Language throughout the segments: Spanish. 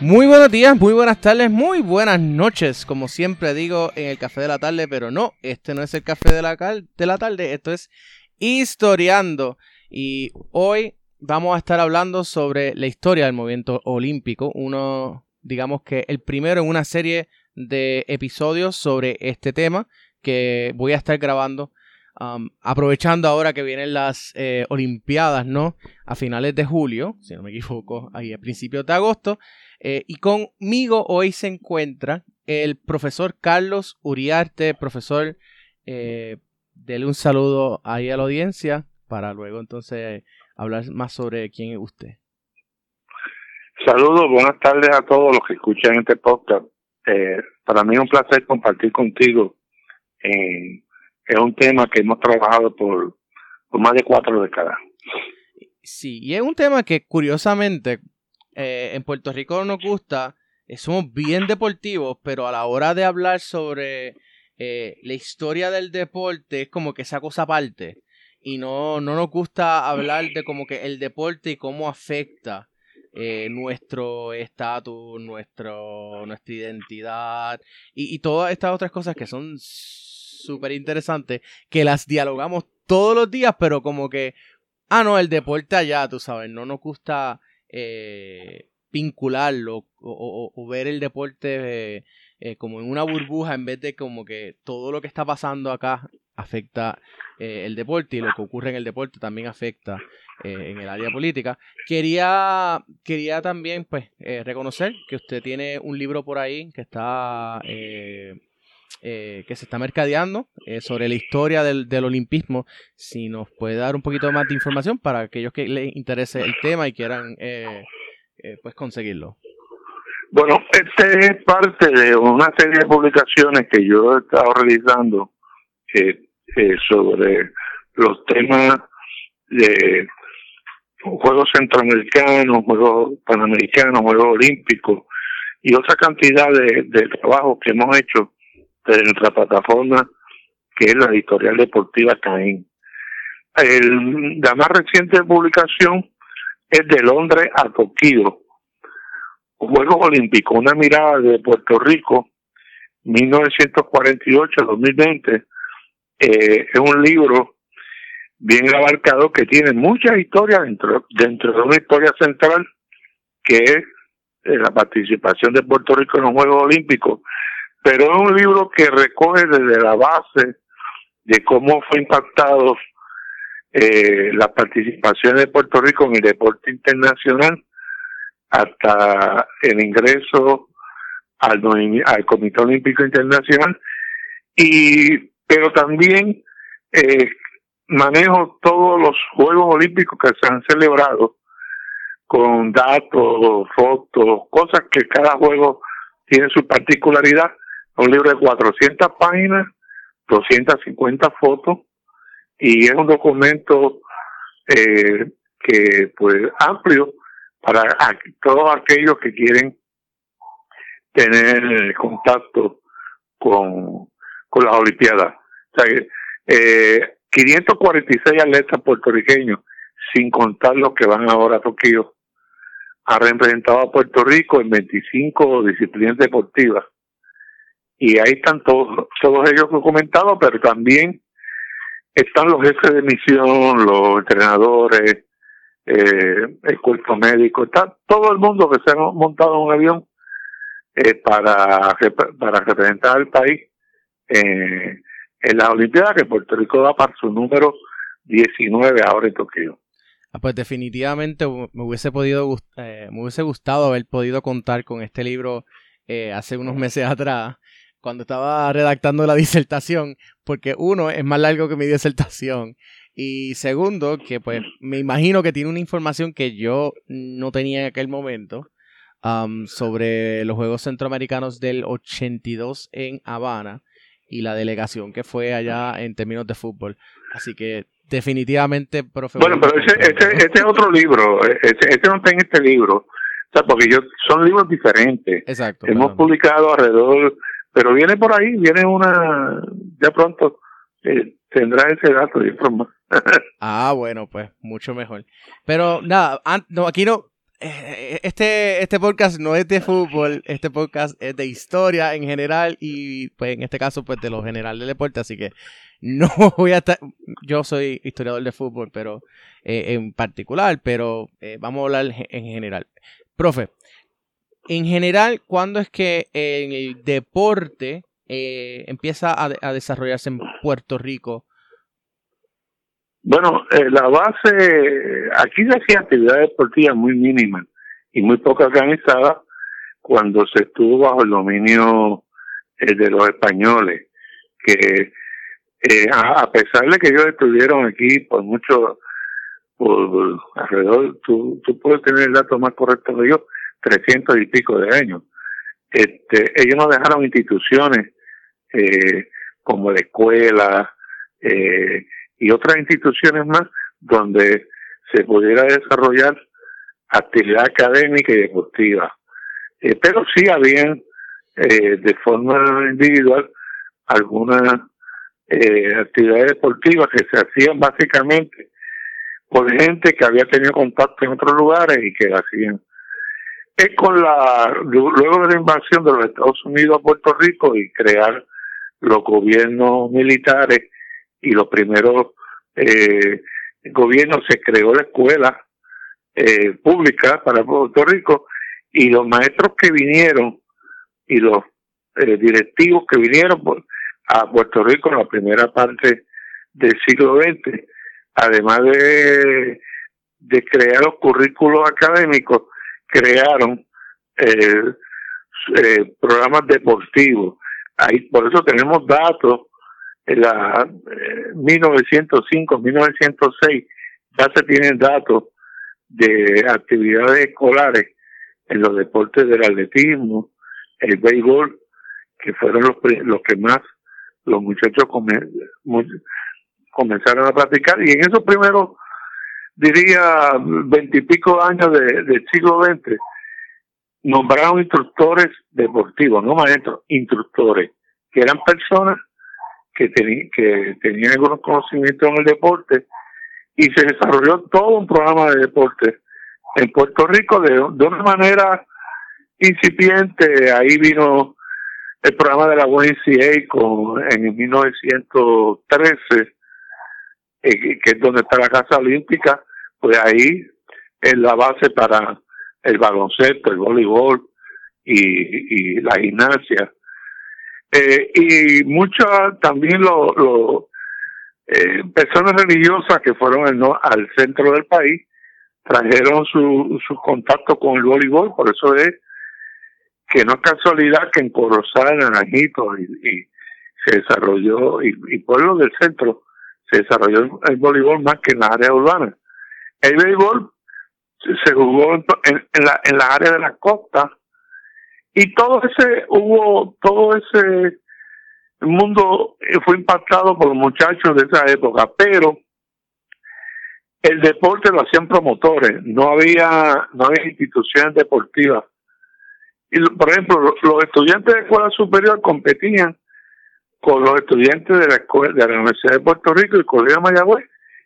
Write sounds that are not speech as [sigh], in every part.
Muy buenos días, muy buenas tardes, muy buenas noches, como siempre digo en el café de la tarde, pero no, este no es el café de la, de la tarde, esto es historiando. Y hoy vamos a estar hablando sobre la historia del movimiento olímpico, uno, digamos que el primero en una serie de episodios sobre este tema que voy a estar grabando Um, aprovechando ahora que vienen las eh, Olimpiadas, ¿no? A finales de julio, si no me equivoco, ahí a principios de agosto. Eh, y conmigo hoy se encuentra el profesor Carlos Uriarte, profesor. Eh, dele un saludo ahí a la audiencia para luego entonces hablar más sobre quién es usted. Saludos, buenas tardes a todos los que escuchan este podcast. para mí es un placer compartir contigo en es un tema que hemos trabajado por, más de cuatro décadas. Sí, y es un tema que curiosamente eh, en Puerto Rico nos gusta, eh, somos bien deportivos, pero a la hora de hablar sobre eh, la historia del deporte es como que esa cosa aparte. Y no, no nos gusta hablar de como que el deporte y cómo afecta nuestro estatus, nuestro, nuestra identidad y, y todas estas otras cosas que son súper interesante que las dialogamos todos los días, pero como que, ah, no, el deporte allá, tú sabes, no nos gusta eh, vincularlo o, ver el deporte eh, como en una burbuja en vez de como que todo lo que está pasando acá afecta eh, el deporte y lo que ocurre en el deporte también afecta en el área política. Quería, quería también pues reconocer que usted tiene un libro por ahí que está eh, que se está mercadeando eh, sobre la historia del, olimpismo. Si nos puede dar un poquito más de información para aquellos que les interese el tema y quieran eh, pues conseguirlo. Bueno, este es parte de una serie de publicaciones que yo he estado realizando sobre los temas de Juegos Centroamericanos, Juegos Panamericanos, Juegos Olímpicos y otra cantidad de, de trabajos que hemos hecho de nuestra plataforma, que es la editorial deportiva Caín. La más reciente publicación es de Londres a Tokio, Juegos Olímpicos, una mirada de Puerto Rico, 1948-2020. Eh, es un libro bien abarcado que tiene muchas historias dentro, dentro de una historia central que es eh, la participación de Puerto Rico en los Juegos Olímpicos pero es un libro que recoge desde la base de cómo fue impactado eh, la participación de Puerto Rico en el deporte internacional hasta el ingreso al, Comité Olímpico Internacional. Y pero también eh, manejo todos los Juegos Olímpicos que se han celebrado con datos, fotos, cosas que cada juego tiene su particularidad un libro de 400 páginas, 250 fotos y es un documento eh, que pues amplio para todos aquellos que quieren tener contacto con, con las Olimpiadas. O sea, eh, 546 atletas puertorriqueños, sin contar los que van ahora a Tokio, ha representado a Puerto Rico en 25 disciplinas deportivas y ahí están todos, todos ellos documentados, pero también están los jefes de misión, los entrenadores, eh, el cuerpo médico, está todo el mundo que se ha montado en un avión eh, para, para representar al país eh, en la Olimpiada que Puerto Rico da para su número 19 ahora en Tokio. Ah, pues definitivamente me hubiese podido eh, me hubiese gustado haber podido contar con este libro hace unos meses atrás cuando estaba redactando la [laughs] disertación, porque uno es más largo que mi disertación y segundo que pues me imagino que tiene una información que yo no tenía en aquel momento um, sobre los Juegos Centroamericanos del 82 en Habana y la delegación que fue allá en términos de fútbol. Así que definitivamente, profe. Bueno, pero ese, ese, es otro libro, ese, no está en este libro, o sea, porque yo, son libros diferentes. Exacto. Hemos publicado alrededor pero viene por ahí, viene una, ya pronto eh, tendrá ese dato de forma. [laughs] ah, bueno, pues mucho mejor. Pero nada, no, aquí no, eh, este, este podcast no es de fútbol, este podcast es de historia en general y pues en este caso pues de lo general del deporte, así que no [laughs] voy a estar, yo soy historiador de fútbol, pero eh, en particular, pero eh, vamos a hablar en general. Profe, en general, ¿cuándo es que el deporte empieza a, desarrollarse en Puerto Rico? Bueno, la base, aquí se hacía actividad deportiva muy mínima y muy poco organizada cuando se estuvo bajo el dominio eh, de los españoles, que eh, a, pesar de que ellos estuvieron aquí por mucho, por, alrededor, tú, tú puedes tener el dato más correcto que yo, 300 y pico de años. Este, ellos no dejaron instituciones eh, como la escuela eh, y otras instituciones más donde se pudiera desarrollar actividad académica y deportiva. Eh, pero sí habían eh, de forma individual algunas actividades deportivas que se hacían básicamente por gente que había tenido contacto en otros lugares y que hacían. Es con la, luego de la invasión de los Estados Unidos a Puerto Rico y crear los gobiernos militares y los primeros eh, gobiernos se creó la escuela eh, pública para Puerto Rico y los maestros que vinieron y los eh, directivos que vinieron a Puerto Rico en la primera parte del siglo XX, además de, de crear los currículos académicos, crearon eh, eh programas deportivos. Ahí, por eso tenemos datos en la 1905, 1906, ya se tienen datos de actividades escolares en los deportes del atletismo, el béisbol, que fueron los, los que más los muchachos comenzaron a practicar. Y en esos primeros, diría, veintipico años de, del siglo XX, nombraron instructores deportivos, no maestros, instructores, que eran personas que, que tenían algunos conocimientos en el deporte y se desarrolló todo un programa de deporte en Puerto Rico de, de una manera incipiente. Ahí vino el programa de la YMCA con, en 1913, eh, que es donde está la Casa Olímpica, pues ahí es la base para el baloncesto, el voleibol y, y la gimnasia. Eh, y muchas también lo, eh, personas religiosas que fueron al centro del país trajeron su, su contacto con el voleibol, por eso es que no es casualidad que en Corozal, Naranjito, y, se desarrolló, y, y pueblos del centro, se desarrolló el voleibol más que en la área urbana. El voleibol se jugó en, en, la, en la área de la costa, y todo ese, hubo todo ese mundo fue impactado por los muchachos de esa época, pero el deporte lo hacían promotores, no había, no había instituciones deportivas. Y por ejemplo, los estudiantes de escuela superior competían con los estudiantes de la escuela, de la Universidad de Puerto Rico y el Colegio de Mayagüez,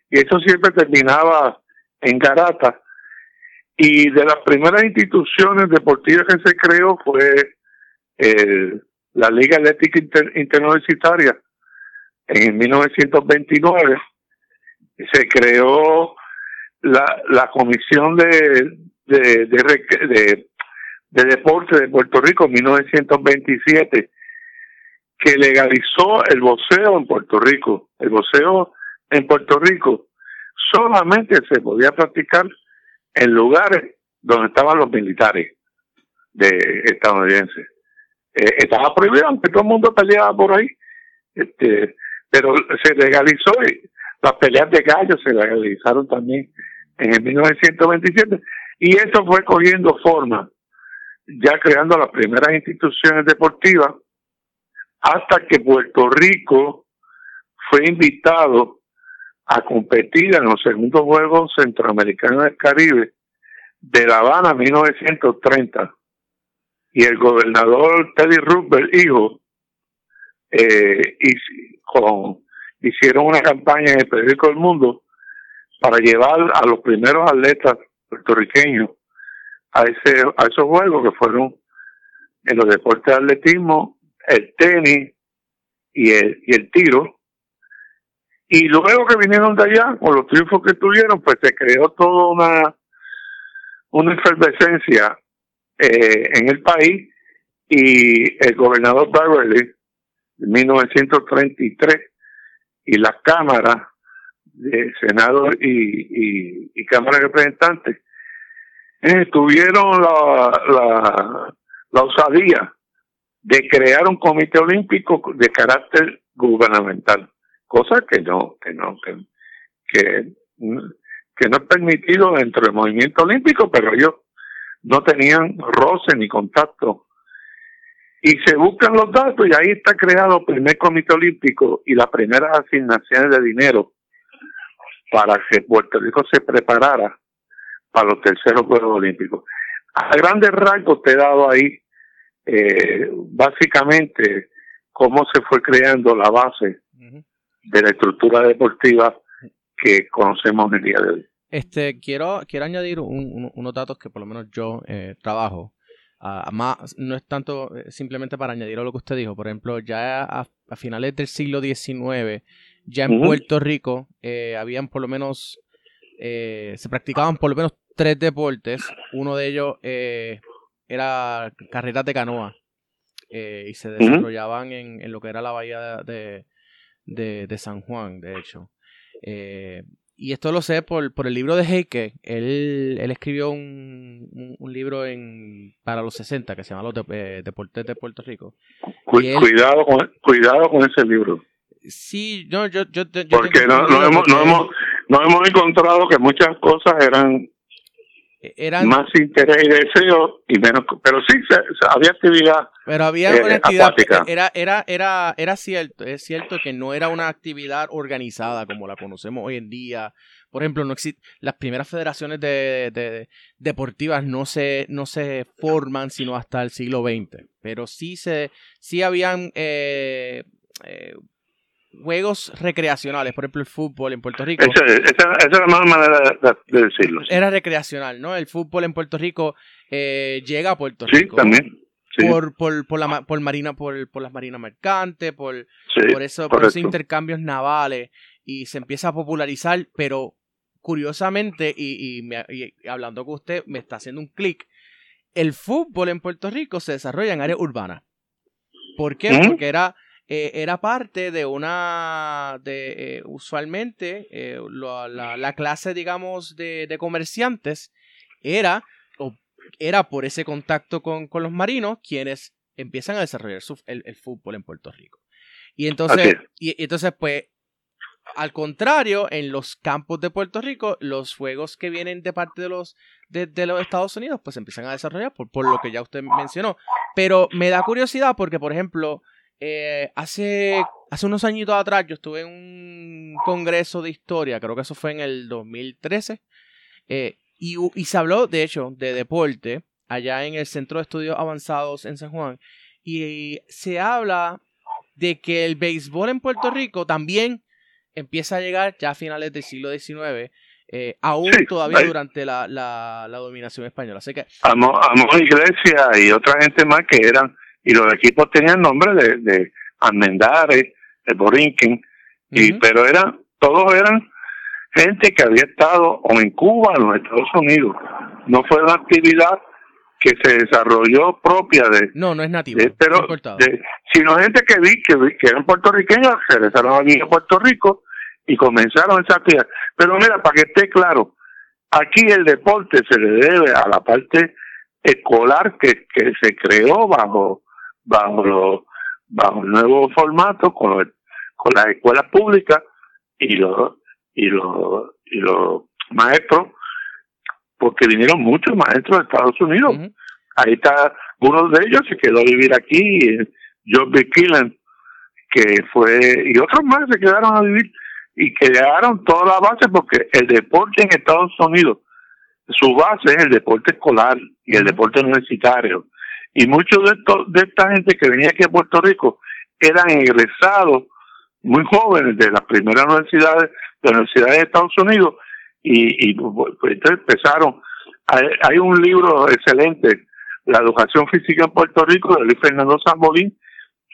y eso siempre terminaba en garata. Y de las primeras instituciones deportivas que se creó fue el la Liga Atlética Interuniversitaria en 1929 se creó la, la Comisión de, de, de, Deporte de Puerto Rico en 1927 que legalizó el boxeo en Puerto Rico. El boxeo en Puerto Rico solamente se podía practicar en lugares donde estaban los militares de estadounidenses. Eh, estaba prohibido, aunque todo el mundo peleaba por ahí, este, pero se legalizó y las peleas de gallos se legalizaron también en el 1927 y eso fue cogiendo forma, ya creando las primeras instituciones deportivas hasta que Puerto Rico fue invitado a competir en los segundos Juegos Centroamericanos del Caribe de La Habana 1930 y el gobernador Teddy Roosevelt, hijo, eh, con, hicieron una campaña en el periódico El Mundo para llevar a los primeros atletas puertorriqueños a ese a esos juegos que fueron en los deportes de atletismo, el tenis y el, y el tiro. Y luego que vinieron de allá, con los triunfos que tuvieron, pues se creó toda una, una efervescencia eh, en el país y el gobernador Beverly, en 1933, y las cámaras de Senado y, y, Cámara de Representantes eh, tuvieron la, la osadía de crear un comité olímpico de carácter gubernamental, cosa que no, que no, que, que, no es permitido dentro del movimiento olímpico, pero ellos no tenían roce ni contacto. Y se buscan los datos y ahí está creado el primer comité olímpico y las primeras asignaciones de dinero para que Puerto Rico se preparara para los terceros Juegos Olímpicos. A grandes rasgos te he dado ahí eh, básicamente cómo se fue creando la base de la estructura deportiva que conocemos el día de hoy. Este, quiero, quiero añadir unos datos que por lo menos yo eh, trabajo. más, no es tanto eh, simplemente para añadir a lo que usted dijo. Por ejemplo, ya a, finales del siglo XIX, ya en Puerto Rico, eh, habían por lo menos, se practicaban por lo menos tres deportes. Uno de ellos era carreras de canoa. y se desarrollaban en, en, lo que era la bahía de, de, de San Juan, de hecho. Eh, y esto lo sé por, por el libro de Heike. Él, él escribió un, un, libro en, para los 60 que se llama Los eh, Deportes de Puerto Rico. cuidado, con, cuidado con ese libro. Sí, no, yo, yo, Porque no, no, hemos, no, hemos, no hemos encontrado que muchas cosas eran eran más interés y deseo y menos pero sí había actividad pero había una eh, actividad era era era era cierto es cierto que no era una actividad organizada como la conocemos hoy en día. Por ejemplo no existe las primeras federaciones de, deportivas no se no se forman sino hasta el siglo XX pero sí se sí habían eh, eh, juegos recreacionales, por ejemplo el fútbol en Puerto Rico. Esa, es la más manera de, decirlo. Era recreacional, ¿no? El fútbol en Puerto Rico eh, llega a Puerto Rico. Sí, también. Por, por, por, la, por, marina, por, por las marinas mercantes, por, por, eso, por esos intercambios navales, y se empieza a popularizar, pero curiosamente, y, y, hablando con usted, me está haciendo un clic, el fútbol en Puerto Rico se desarrolla en áreas urbanas. ¿Por qué? Porque era eh, era parte de una, de, eh, usualmente eh, la, clase, digamos, de, comerciantes era, era por ese contacto con, los marinos quienes empiezan a desarrollar el, fútbol en Puerto Rico. Y entonces, y, entonces, pues, al contrario, en los campos de Puerto Rico, los juegos que vienen de parte de los, de, los Estados Unidos, pues empiezan a desarrollar por, por, lo que ya usted mencionó. Pero me da curiosidad porque, por ejemplo, eh, hace, hace unos añitos atrás yo estuve en un congreso de historia, creo que eso fue en el 2013, eh, y, y, se habló, de hecho, de deporte allá en el Centro de Estudios Avanzados en San Juan, y se habla de que el béisbol en Puerto Rico también empieza a llegar ya a finales del siglo XIX, eh, aún todavía durante la, la, dominación española. Así que... Amo, Iglesia y otra gente más que eran y los equipos tenían nombre de, de Almendares, de Borinquen, y, pero eran, todos eran gente que había estado o en Cuba o en los Estados Unidos. No fue una actividad que se desarrolló propia de... No, no es nativo. pero, sino gente que vi, que, que eran puertorriqueños, se regresaron a Puerto Rico y comenzaron esa actividad. Pero mira, para que esté claro, aquí el deporte se le debe a la parte escolar que, que se creó bajo bajo, bajo el nuevo formato con, con las escuelas públicas y los, y los, y los maestros, porque vinieron muchos maestros de Estados Unidos. Ahí está, uno de ellos se quedó a vivir aquí, John B. Killen, que fue, y otros más se quedaron a vivir y quedaron toda la base porque el deporte en Estados Unidos, su base es el deporte escolar y el deporte universitario. Y muchos de, de esta gente que venía aquí a Puerto Rico eran egresados muy jóvenes de las primeras universidades, de las universidades de Estados Unidos, y, y pues, entonces empezaron hay, un libro excelente, La educación física en Puerto Rico, de Luis Fernando Zambolín,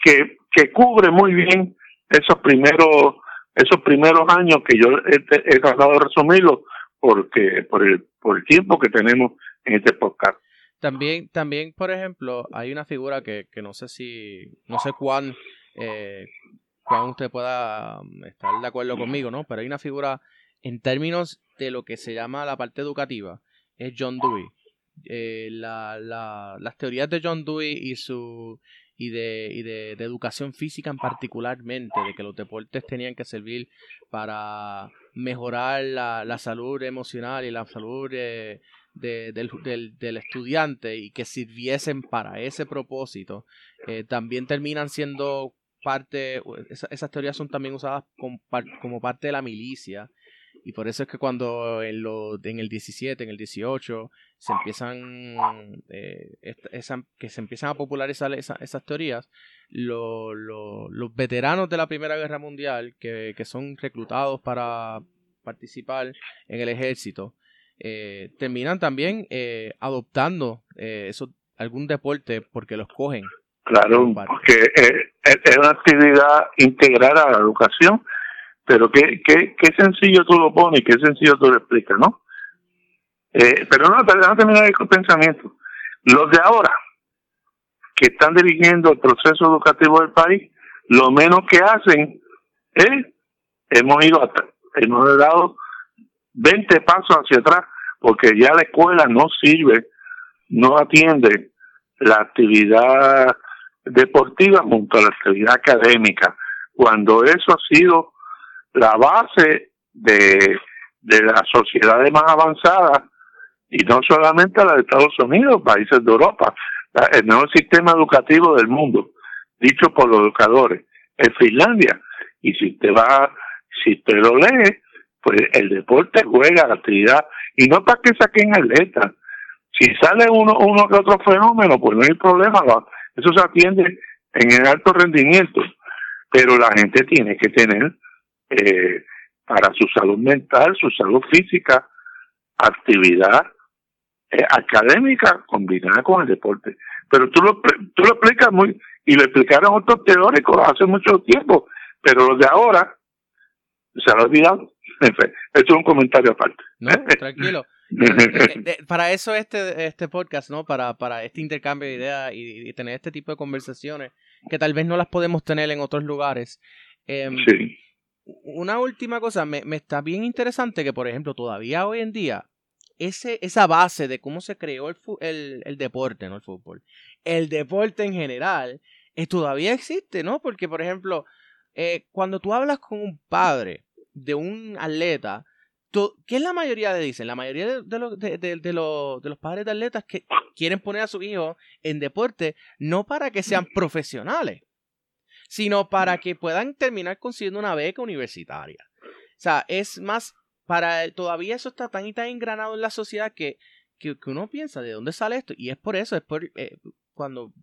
que, que cubre muy bien esos primeros esos primeros años que yo he, tratado de resumirlo porque por el por el tiempo que tenemos en este podcast. También, también, por ejemplo, hay una figura que, que no sé si, no sé cuán, eh, usted pueda um, estar de acuerdo conmigo, ¿no? Pero hay una figura en términos de lo que se llama la parte educativa, es John Dewey. Eh, la, la, las teorías de John Dewey y su y de, y de, educación física en particularmente, de que los deportes tenían que servir para mejorar la, la salud emocional y la salud eh, del, del, estudiante y que sirviesen para ese propósito, eh, también terminan siendo parte, esas teorías son también usadas como, como parte de la milicia. Y por eso es que cuando en, lo, en el 17, en el 18, se empiezan, eh, que se empiezan a popularizar esas teorías, los veteranos de la Primera Guerra Mundial, que, que son reclutados para participar en el ejército, eh, terminan también eh, adoptando eh, eso, algún deporte porque los cogen. Claro, porque es una actividad integral a la educación pero qué, qué, qué sencillo tú lo pones, qué sencillo tú lo explicas, ¿no? Eh, pero no, déjame terminar el pensamiento. Los de ahora, que están dirigiendo el proceso educativo del país, lo menos que hacen es, hemos ido hasta, hemos dado 20 pasos hacia atrás, porque ya la escuela no sirve, no atiende la actividad deportiva junto a la actividad académica, cuando eso ha sido la base de, de las sociedades más avanzadas, y no solamente la de Estados Unidos, países de Europa, el mejor sistema educativo del mundo, dicho por los educadores, es Finlandia. Y si usted va, si usted lo lee, pues el deporte juega la actividad, y no para que saquen atletas. Si sale uno, uno que otro fenómeno, pues no hay problema, eso se atiende en el alto rendimiento, pero la gente tiene que tener eh, para su salud mental, su salud física, actividad eh, académica combinada con el deporte. Pero tú lo, tú lo explicas muy, y lo explicaron otros teóricos hace mucho tiempo, pero los de ahora se han olvidado. Esto es un comentario aparte. No, tranquilo. [laughs] Eh, para eso este, este podcast, ¿no? Para, para este intercambio de ideas y, tener este tipo de conversaciones que tal vez no las podemos tener en otros lugares. Em, sí una última cosa, me, está bien interesante que, por ejemplo, todavía hoy en día, ese, esa base de cómo se creó el, el, deporte, no el fútbol, el deporte en general, eh, todavía existe, ¿no? Porque, por ejemplo, eh, cuando tú hablas con un padre de un atleta, ¿qué es la mayoría de dicen? La mayoría de, de, de, de, los padres de atletas que quieren poner a sus hijos en deporte no para que sean profesionales, sino para que puedan terminar consiguiendo una beca universitaria. O sea, es más, para todavía eso está tan y tan engranado en la sociedad que, que, uno piensa de dónde sale esto. Y es por eso, es por, eh, cuando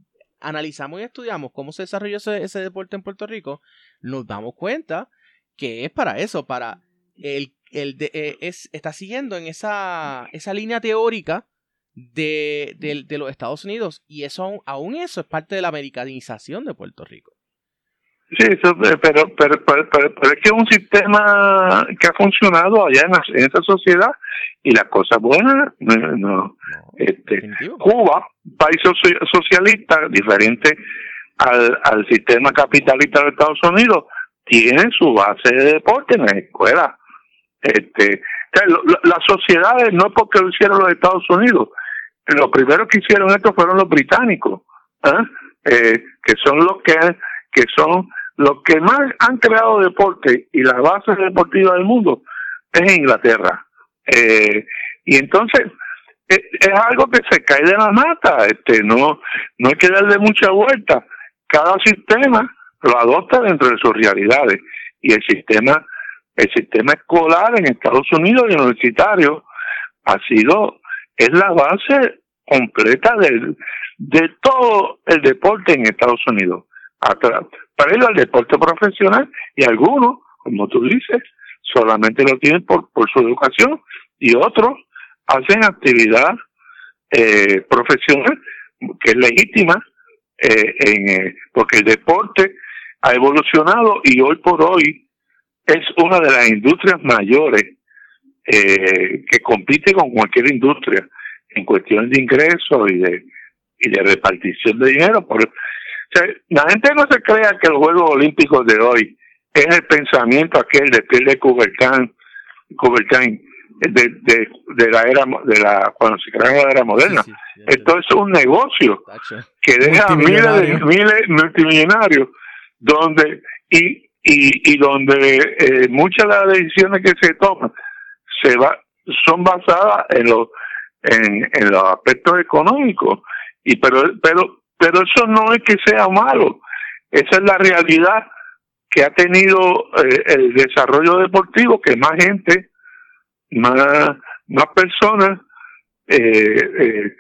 analizamos y estudiamos cómo se desarrolló ese, deporte en Puerto Rico, nos damos cuenta que es para eso, para el, el eh, es, está siguiendo en esa, esa línea teórica de, de, los Estados Unidos y eso aún eso es parte de la americanización de Puerto Rico. Sí, eso, pero, pero, pero, es que es un sistema que ha funcionado allá en, esa sociedad y las cosas buenas, no, este, Cuba, país socialista, diferente al, al sistema capitalista de Estados Unidos, tiene su base de deporte en la escuela. Este, las sociedades no es porque lo hicieron los Estados Unidos, los primeros que hicieron esto fueron los británicos, ¿eh? Eh, que son los que que son los que más han creado deporte y la base deportiva del mundo es Inglaterra. Eh, y entonces es, es, algo que se cae de la mata, este, no, no hay que darle mucha vuelta. Cada sistema lo adopta dentro de sus realidades. Y el sistema, el sistema escolar en Estados Unidos y universitario ha sido, es la base completa del, de todo el deporte en Estados Unidos. Para ir al deporte profesional y algunos, como tú dices, solamente lo tienen por, por su educación y otros hacen actividad eh, profesional, que es legítima, eh, en, eh, porque el deporte ha evolucionado y hoy por hoy es una de las industrias mayores eh, que compite con cualquier industria en cuestión de ingresos y de y de repartición de dinero. Por, la gente no se crea que los Juegos Olímpicos de hoy es el pensamiento aquel de Pierre de Coubertin, Coubertin de, de, de, la era de la cuando se creó la era moderna. Esto es un negocio que deja miles de miles multimillonarios donde y y, y donde eh, muchas de las decisiones que se toman se va son basadas en los en, en los aspectos económicos. Y pero pero pero eso no es que sea malo. Esa es la realidad que ha tenido eh, el desarrollo deportivo que más gente más más personas eh, eh,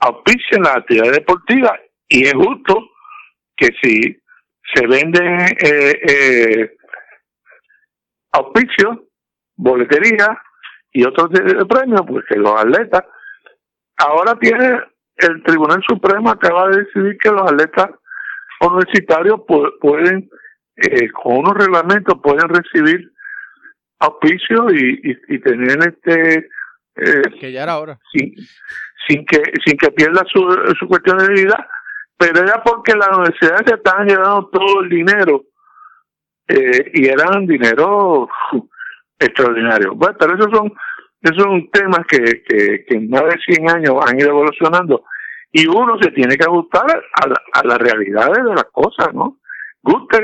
auspician la actividad deportiva. Y es justo que si se venden eh, eh, auspicios, boletería y otros premios, pues que los atletas, ahora tiene el Tribunal Supremo acaba de decidir que los atletas universitarios pueden, eh, con unos reglamentos, pueden recibir auspicios y, y, tener este eh, que ya era ahora sin, sin que sin que pierda su, su cuestión de vida pero era porque las universidades se estaban llevando todo el dinero eh, y eran dinero [laughs] extraordinario. Bueno, pero esos son, esos son temas que, que, que en más de 100 años han ido evolucionando y uno se tiene que ajustar a, a las realidades de las cosas, ¿no? Guste,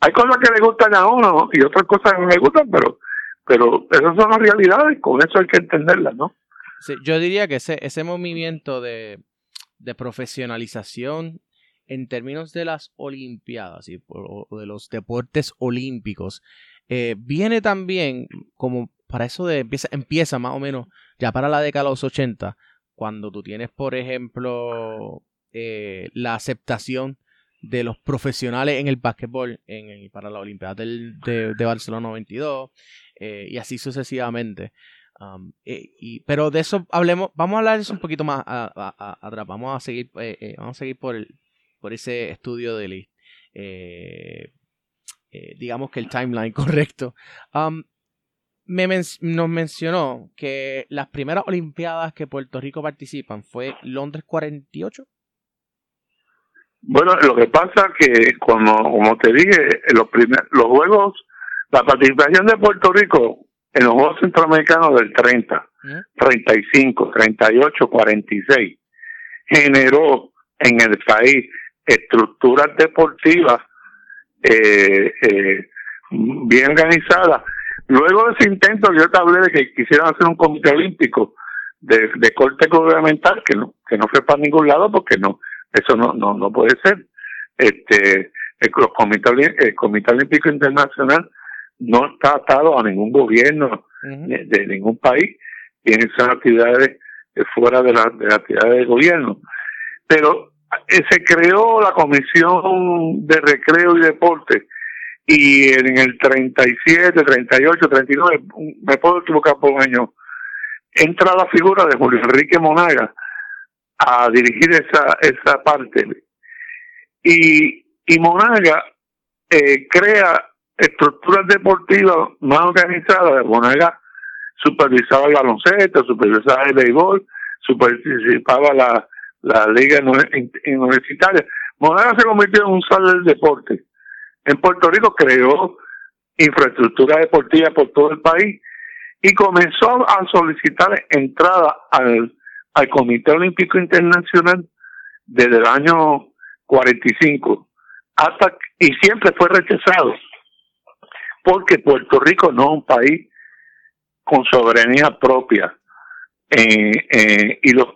hay cosas que le gustan a uno y otras cosas que no le gustan, pero pero esas son las realidades, con eso hay que entenderlas, ¿no? Sí, yo diría que ese, ese movimiento de de profesionalización en términos de las Olimpiadas y de los deportes olímpicos, eh, viene también como para eso de empieza, más o menos ya para la década de los 80, cuando tú tienes, por ejemplo, eh, la aceptación de los profesionales en el básquetbol en para la Olimpiada de, Barcelona 92 eh, y así sucesivamente. Eh, pero de eso hablemos, vamos a hablar de eso un poquito más atrás. Vamos a seguir, eh, eh, vamos a seguir por el, por ese estudio de digamos que el timeline [laughs] correcto. Nos mencionó que las primeras Olimpiadas que Puerto Rico participan fue Londres 48. Bueno, lo que pasa que como, como te dije, los primer, los juegos, la participación de Puerto Rico en los Juegos Centroamericanos del 30, 35, 38, 46, generó en el país estructuras deportivas eh, eh, bien organizadas. Luego de ese intento, yo te hablé de que quisieran hacer un comité olímpico de, de corte gubernamental que no, que no fue para ningún lado porque no, eso no, no, no puede ser. Este, el, el Comité Olímpico Internacional no está atado a ningún gobierno de, ningún país, tiene esas actividades fuera de, la, de las actividades de gobierno. Pero eh, se creó la Comisión de Recreo y Deporte y en el 37, 38, 39, me puedo equivocar por un año, entra la figura de Julio Enrique Monaga a dirigir esa, esa parte. Y, y Monaga eh, crea estructuras deportivas más organizadas. Monaga supervisaba el baloncesto, supervisaba el béisbol, supervisaba la, la liga universitaria. Monaga se convirtió en un sal del deporte. En Puerto Rico creó infraestructura deportiva por todo el país y comenzó a solicitar entrada al, al Comité Olímpico Internacional desde el año 45 hasta y siempre fue rechazado porque Puerto Rico no es un país con soberanía propia. Eh, eh, y, los,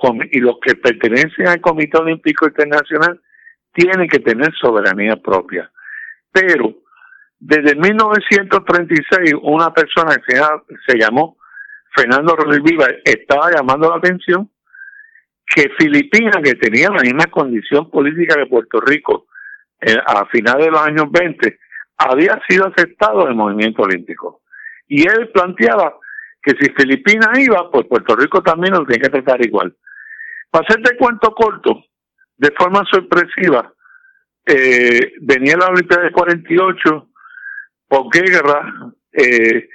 que pertenecen al Comité Olímpico Internacional tienen que tener soberanía propia. Pero desde 1936 una persona que se, llamó Fernando Rodríguez Viva estaba llamando la atención que Filipinas, que tenía la misma condición política que Puerto Rico eh, a finales de los años 20, había sido aceptado en el movimiento olímpico. Y él planteaba que si Filipinas iba, pues Puerto Rico también lo tenía que tratar igual. Para hacerte cuento corto, de forma sorpresiva, eh, venía la Olimpiada de 48, por guerra, eh,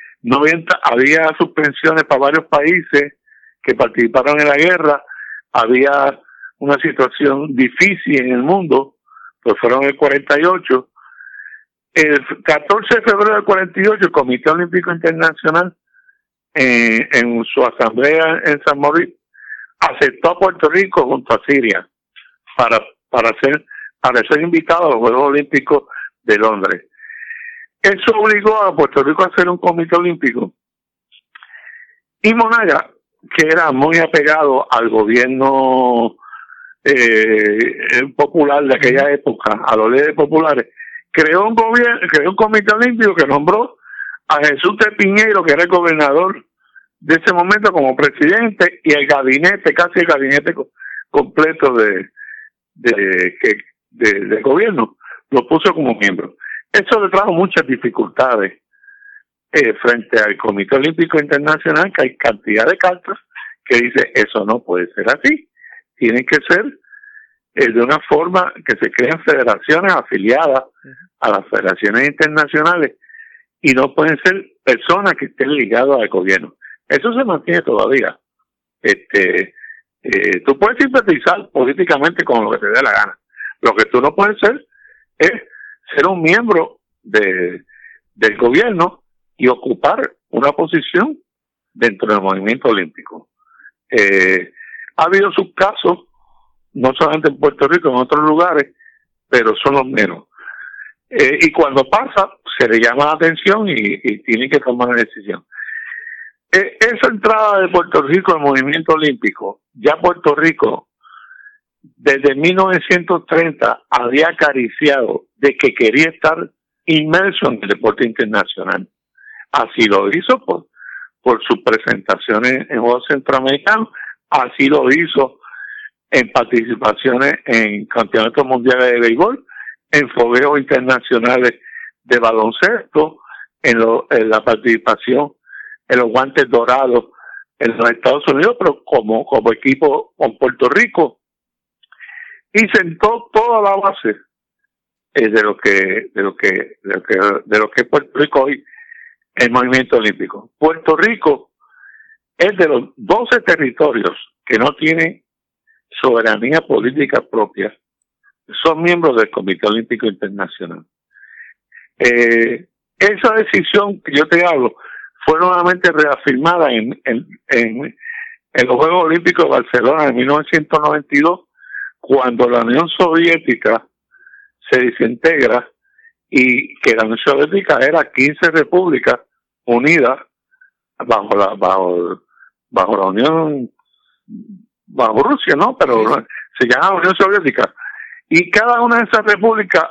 había, suspensiones para varios países que participaron en la guerra, había una situación difícil en el mundo, pues fueron el 48. El 14 de febrero del 48, el Comité Olímpico Internacional, eh, en su asamblea en San Mauricio, aceptó a Puerto Rico junto a Siria para, para ser, para ser invitado a los Juegos Olímpicos de Londres. Eso obligó a Puerto Rico a hacer un comité olímpico. Y Monaga, que era muy apegado al gobierno eh, popular de aquella época, a los líderes populares, creó un gobierno, creó un comité olímpico que nombró a Jesús de Piñeiro, que era el gobernador de ese momento como presidente, y el gabinete, casi el gabinete completo de, de, gobierno, lo puso como miembro. Eso le trajo muchas dificultades eh, frente al Comité Olímpico Internacional, que hay cantidad de cartas que dice eso no puede ser así, tiene que ser eh, de una forma que se creen federaciones afiliadas a las federaciones internacionales y no pueden ser personas que estén ligadas al gobierno. Eso se mantiene todavía. Este, eh, tú puedes simpatizar políticamente con lo que te dé la gana. Lo que tú no puedes ser es ser un miembro de, del gobierno y ocupar una posición dentro del movimiento olímpico. Eh, ha habido sus casos, no solamente en Puerto Rico, en otros lugares, pero son los menos. Eh, y cuando pasa, se le llama la atención y, y tiene que tomar una decisión. Eh, esa entrada de Puerto Rico al movimiento olímpico, ya Puerto Rico desde 1930 había acariciado de que quería estar inmerso en el deporte internacional. Así lo hizo por, por sus presentaciones en Juegos Centroamericanos, así lo hizo en participaciones en campeonatos mundiales de béisbol, en fogueos internacionales de baloncesto, en, en la participación en los guantes dorados en los Estados Unidos, pero como, como equipo con Puerto Rico, y sentó toda la base eh, de lo que de lo que de lo que de lo que es Puerto Rico hoy el movimiento olímpico. Puerto Rico es de los 12 territorios que no tienen soberanía política propia, son miembros del Comité Olímpico Internacional. Eh, esa decisión que yo te hablo fue nuevamente reafirmada en, en, en, los Juegos Olímpicos de Barcelona en 1992 cuando la Unión Soviética se desintegra y que la Unión Soviética era 15 repúblicas unidas bajo la bajo, bajo la Unión bajo Rusia, ¿no? Pero se llama Unión Soviética y cada una de esas repúblicas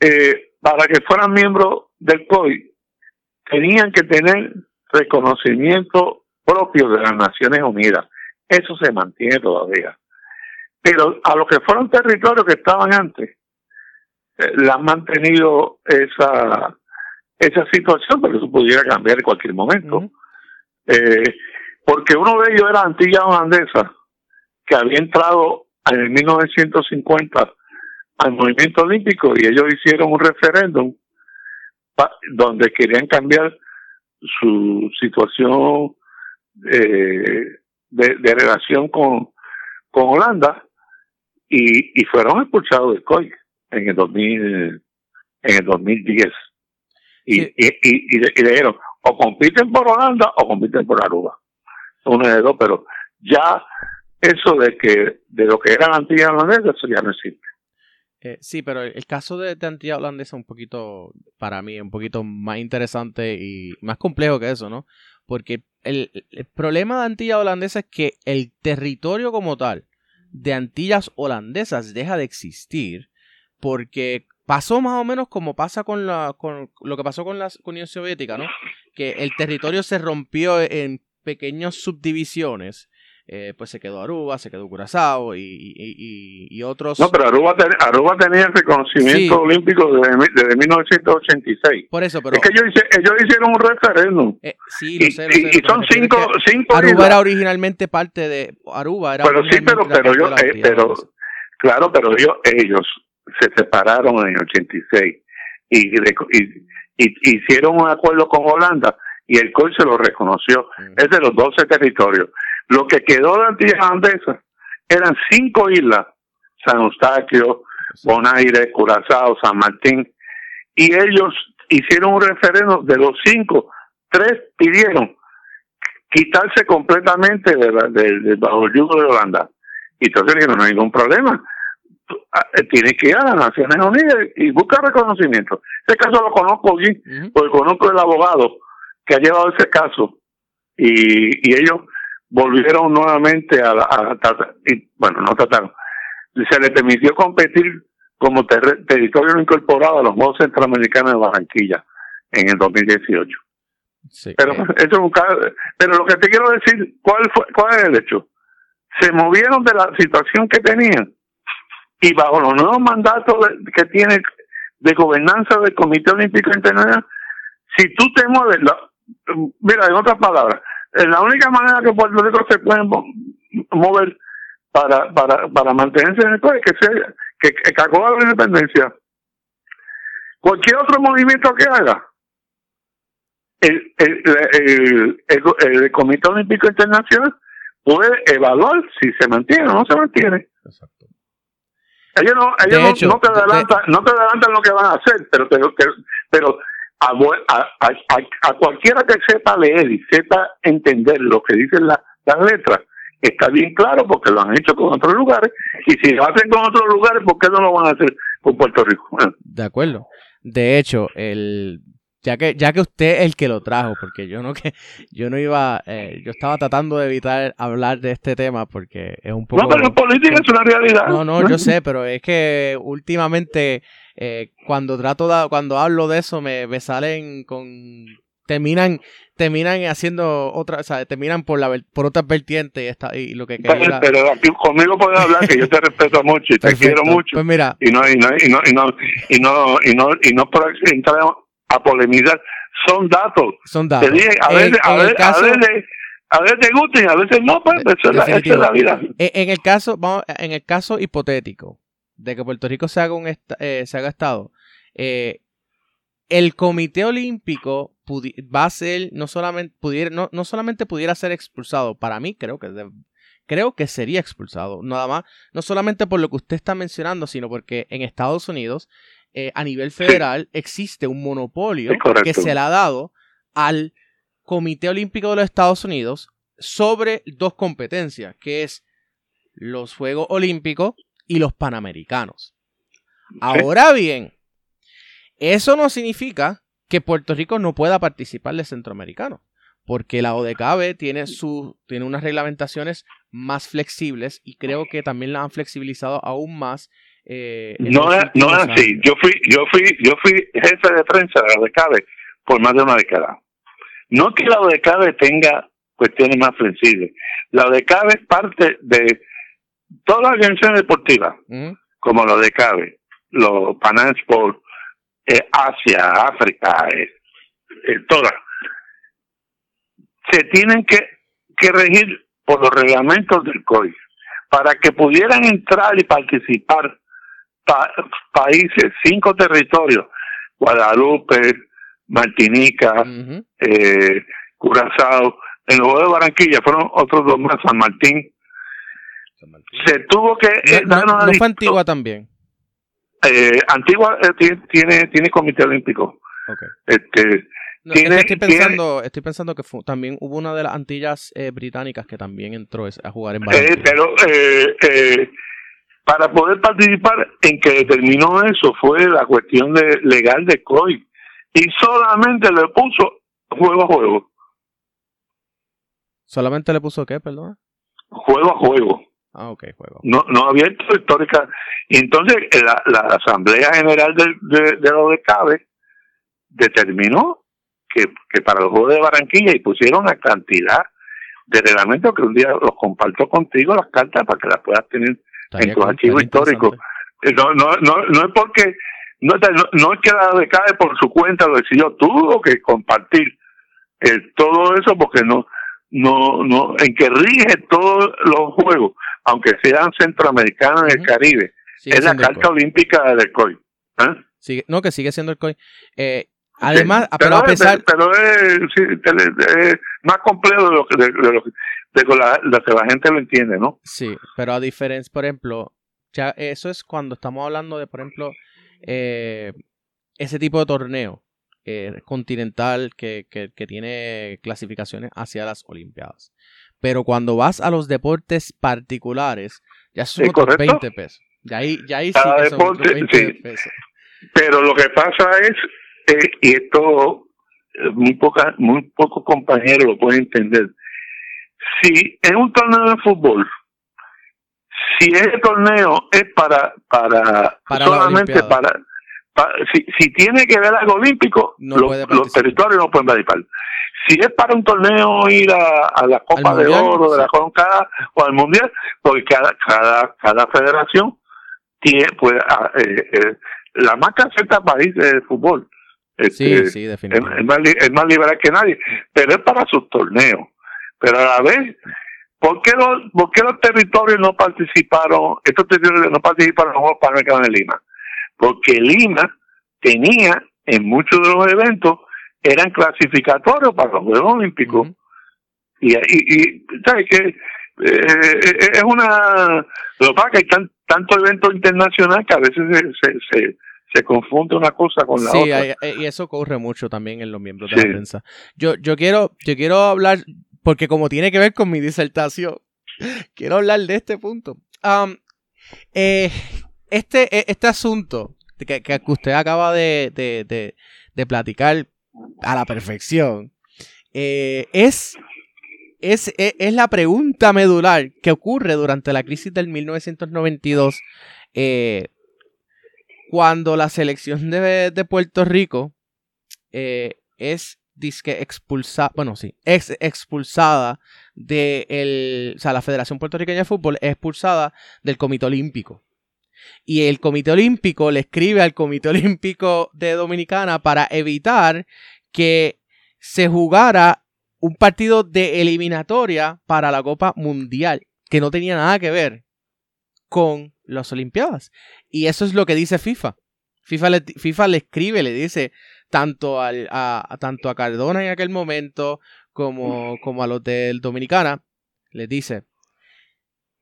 eh, para que fueran miembros del COI tenían que tener reconocimiento propio de las Naciones Unidas. Eso se mantiene todavía. Pero a los que fueron territorios que estaban antes, eh, la han mantenido esa, esa situación, pero eso pudiera cambiar en cualquier momento. eh, porque uno de ellos era Antilla Holandesa, que había entrado en el 1950 al movimiento olímpico y ellos hicieron un referéndum donde querían cambiar su situación eh, de, de, relación con, con Holanda y, y fueron expulsados del COI en el 2000, en el 2010. Y, y, y, y, dijeron, o compiten por Holanda o compiten por Aruba. Uno de dos, pero ya eso de que de lo que era la Antilla Holandesa, eso ya no existe. Eh, sí, pero el caso de, de Antilla Holandesa es un poquito, para mí, un poquito más interesante y más complejo que eso, ¿no? Porque el, problema de Antilla Holandesa es que el territorio como tal de Antillas holandesas deja de existir porque pasó más o menos como pasa con, la, con lo que pasó con la Unión Soviética, ¿no? Que el territorio se rompió en pequeñas subdivisiones eh, pues se quedó Aruba, se quedó Curazao y, y, y, otros. No, pero Aruba, Aruba tenía el reconocimiento olímpico desde, desde, 1986. Por eso, pero. Es que ellos, ellos hicieron un referéndum. Eh, sí, lo sé, y, son cinco, cinco. Aruba era originalmente parte de. Aruba era. Pero sí, pero, pero yo. Eh, pero, claro, pero ellos, ellos se separaron en el 86 y, y, hicieron un acuerdo con Holanda y el COI se lo reconoció. Es de los 12 territorios. Lo que quedó de Antillas Andesas eran cinco islas, San Eustaquio, Bonaire, Curazao, San Martín, y ellos hicieron un referendo de los cinco, tres pidieron quitarse completamente de, bajo el yugo de Holanda. Y entonces dijeron, no hay ningún problema, ah, eh, tiene que ir a las Naciones Unidas y buscar reconocimiento. Ese caso lo conozco aquí, porque conozco el abogado que ha llevado ese caso y, y ellos volvieron nuevamente a, a, y, bueno, no trataron, se le permitió competir como territorio incorporado a los Juegos Centroamericanos de Barranquilla en el 2018. Sí, pero eso es un pero lo que te quiero decir, ¿cuál fue cuál es el hecho? Se movieron de la situación que tenían y bajo los nuevos mandatos que tiene de gobernanza del Comité Olímpico Internacional, si tú te mueves, mira, en otras palabras, la única manera que Puerto Rico se puede mover para, para, para mantenerse en el país es que, se, que, que la independencia. Cualquier otro movimiento que haga, el, el, el, el, Comité Olímpico Internacional puede evaluar si se mantiene o no se mantiene. Exacto. Ellos no, ellos no, te adelantan, no te adelantan lo que van a hacer, pero, pero, pero a, a, a, cualquiera que sepa leer y sepa entender lo que dicen las letras, está bien claro porque lo han hecho con otros lugares y si lo hacen con otros lugares, ¿por qué no lo van a hacer con Puerto Rico? De acuerdo. De hecho, el ya que ya que usted es el que lo trajo, porque yo no que yo no iba, eh, yo estaba tratando de evitar hablar de este tema porque es un poco. No, pero en política es una realidad. No, no, yo sé, pero es que últimamente eh, cuando trato de, cuando hablo de eso me, me salen con terminan terminan haciendo otra, o sea, terminan por la por otras vertientes y, esta, y lo que quería pero, aquí conmigo puedes hablar que yo te respeto mucho y te quiero mucho. Pues mira, y no y no y no y no y no y no, y no por entrar a polemizar, son datos. Son datos. Te dije, a veces a veces, a veces a veces gusta y a veces no, pues eso es, la, vida. En, el caso, vamos, en el caso hipotético, de que Puerto Rico se haga, un eh, se haga Estado, eh, el Comité Olímpico va a ser, no solamente, pudiera, no, no, solamente pudiera ser expulsado, para mí creo que, creo que sería expulsado, nada más, no solamente por lo que usted está mencionando, sino porque en Estados Unidos, eh, a nivel federal, existe un monopolio que se le ha dado al Comité Olímpico de los Estados Unidos sobre dos competencias, que es los Juegos Olímpicos y los Panamericanos. Ahora bien, eso no significa que Puerto Rico no pueda participar de Centroamericano, porque la ODKB tiene, su, tiene unas reglamentaciones más flexibles y creo que también la han flexibilizado aún más. Eh, no es, no es así. Yo fui, yo fui, yo fui jefe de prensa de la ODKB por más de una década. No que la ODKB tenga cuestiones más flexibles. La ODKB es parte de todas las organizaciones deportivas, como la ODKB, los Pan Sport, eh, Asia, África, eh, eh, todas, se tienen que, que regir por los reglamentos del COI para que pudieran entrar y participar países, cinco territorios, Guadalupe, Martinica, Curazao, en lugar de Barranquilla fueron otros dos más, San Martín. Se tuvo que... no, fue Antigua también. Eh, Antigua eh, tiene, tiene comité olímpico. Este, estoy pensando, estoy pensando que también hubo una de las Antillas eh, británicas que también entró a jugar en Barranquilla. pero para poder participar en que determinó eso fue la cuestión de legal de COI y solamente le puso juego a juego. ¿Solamente le puso qué, perdón? Juego a juego. Ah, ok, juego. No, no abierto histórica. Y entonces eh, la, la Asamblea General de, de, de lo de CABE determinó que, que para los Juegos de Barranquilla y pusieron la cantidad de reglamento que un día los comparto contigo las cartas para que las puedas tener en tu archivo histórico. Eh, no, no, no, no es porque no, no, es que la decae por su cuenta lo decidió, tuvo que compartir eh, todo eso porque no, no, no, en que rige todos los juegos, aunque sean centroamericanos en el Caribe, es la carta olímpica del COI. ¿eh? no, que sigue siendo el COI. Eh, además, pero, a pesar... pero es, más complejo de lo que, de, lo, que la, gente lo entiende, ¿no? Sí, pero a diferencia, por ejemplo, ya eso es cuando estamos hablando de, por ejemplo, eh, ese tipo de torneo eh, continental que, tiene clasificaciones hacia las Olimpiadas. Pero cuando vas a los deportes particulares, ya son otros 20 pesos. Ya ahí, ya ahí sí son 20 pesos. Pero lo que pasa es, eh, y esto muy, poca, muy pocos compañeros lo pueden entender, si en un torneo de fútbol si ese torneo es para para, solamente para, si, si tiene que ver algo olímpico los, territorios no pueden participar. Si es para un torneo ir a, la Copa de Oro de la Conca o al Mundial porque cada cada cada federación tiene pues eh, eh, la más caseta país de fútbol sí, sí, definitivamente. Es, más, es más liberal que nadie, pero es para sus torneos. Pero a la vez, ¿Por qué, los, ¿Por qué los territorios no participaron, estos territorios no participaron en los Juegos Panamericanos de Lima? Porque Lima tenía, en muchos de los eventos, eran clasificatorios para los Juegos Olímpicos. Y, y, y, ¿sabes qué? Eh, eh, es una... Lo que pasa es que hay tanto evento internacional que a veces se, se, se, confunde una cosa con la otra. Sí, y eso ocurre mucho también en los miembros de la prensa. Yo, yo quiero, yo quiero hablar, porque como tiene que ver con mi disertación, [laughs] quiero hablar de este punto. Eh, este, e, este asunto que, que usted acaba de, de, platicar a la perfección eh, es, es, e, es, la pregunta medular que ocurre durante la crisis del 1992 eh, cuando la selección de, Puerto Rico es disque expulsada, bueno, sí, ex expulsada de el, o sea, la Federación Puertorriqueña de Fútbol es expulsada del Comité Olímpico. Y el Comité Olímpico le escribe al Comité Olímpico de Dominicana para evitar que se jugara un partido de eliminatoria para la Copa Mundial, que no tenía nada que ver con las Olimpiadas. Y eso es lo que dice FIFA. FIFA le, FIFA le escribe, le dice, tanto, al, a, tanto a Cardona en aquel momento como, como a los del Dominicana, les dice,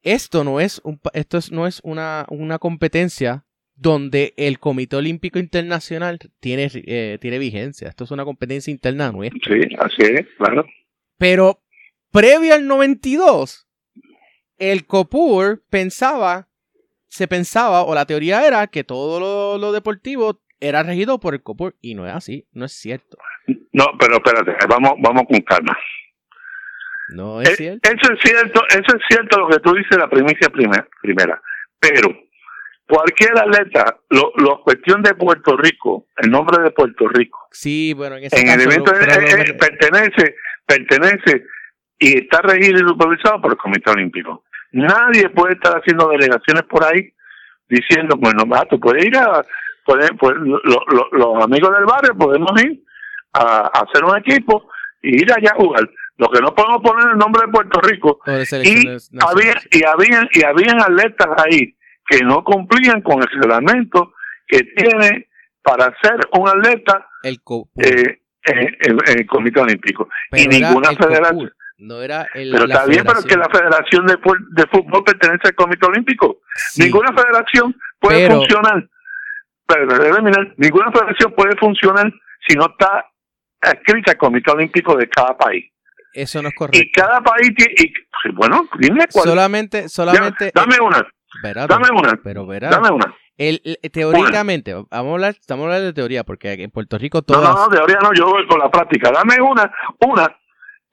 esto no es, un, esto no es una, una competencia donde el Comité Olímpico Internacional tiene, eh, tiene vigencia. Esto es una competencia interna nuestra. Sí, así es, claro. Pero previo al 92, el COPUR pensaba, se pensaba, o la teoría era que todo lo, lo deportivo era regido por el COPUR y no es así, no es cierto. No, pero espérate, vamos, vamos con calma. No es, eh, cierto. Eso es cierto, eso es cierto lo que tú dices la primicia primera, primera. pero cualquier atleta, lo, lo cuestión de Puerto Rico, el nombre de Puerto Rico. Sí, bueno, en, el evento pertenece, pertenece y está regido y supervisado por el Comité Olímpico. Nadie puede estar haciendo delegaciones por ahí diciendo, bueno, va, tú puedes ir a pues, los amigos del barrio podemos ir a, hacer un equipo y ir allá a jugar. Lo que no podemos poner el nombre de Puerto Rico. Y había, y habían, y habían atletas ahí que no cumplían con el reglamento que tiene para ser un atleta el, eh, el, Comité Olímpico. y ninguna federación. No era pero está bien, pero que la Federación de, de Fútbol pertenece al Comité Olímpico. Ninguna federación puede funcionar pero ninguna federación puede funcionar si no está escrita el Comité Olímpico de cada país. Eso no es correcto. Y cada país tiene, bueno, dime cuál. Solamente, solamente. dame una. dame una. Pero verá. Dame una. El, teóricamente, vamos a hablar, estamos hablando de teoría, porque en Puerto Rico todas... No, no, teoría no, yo voy con la práctica. Dame una, una,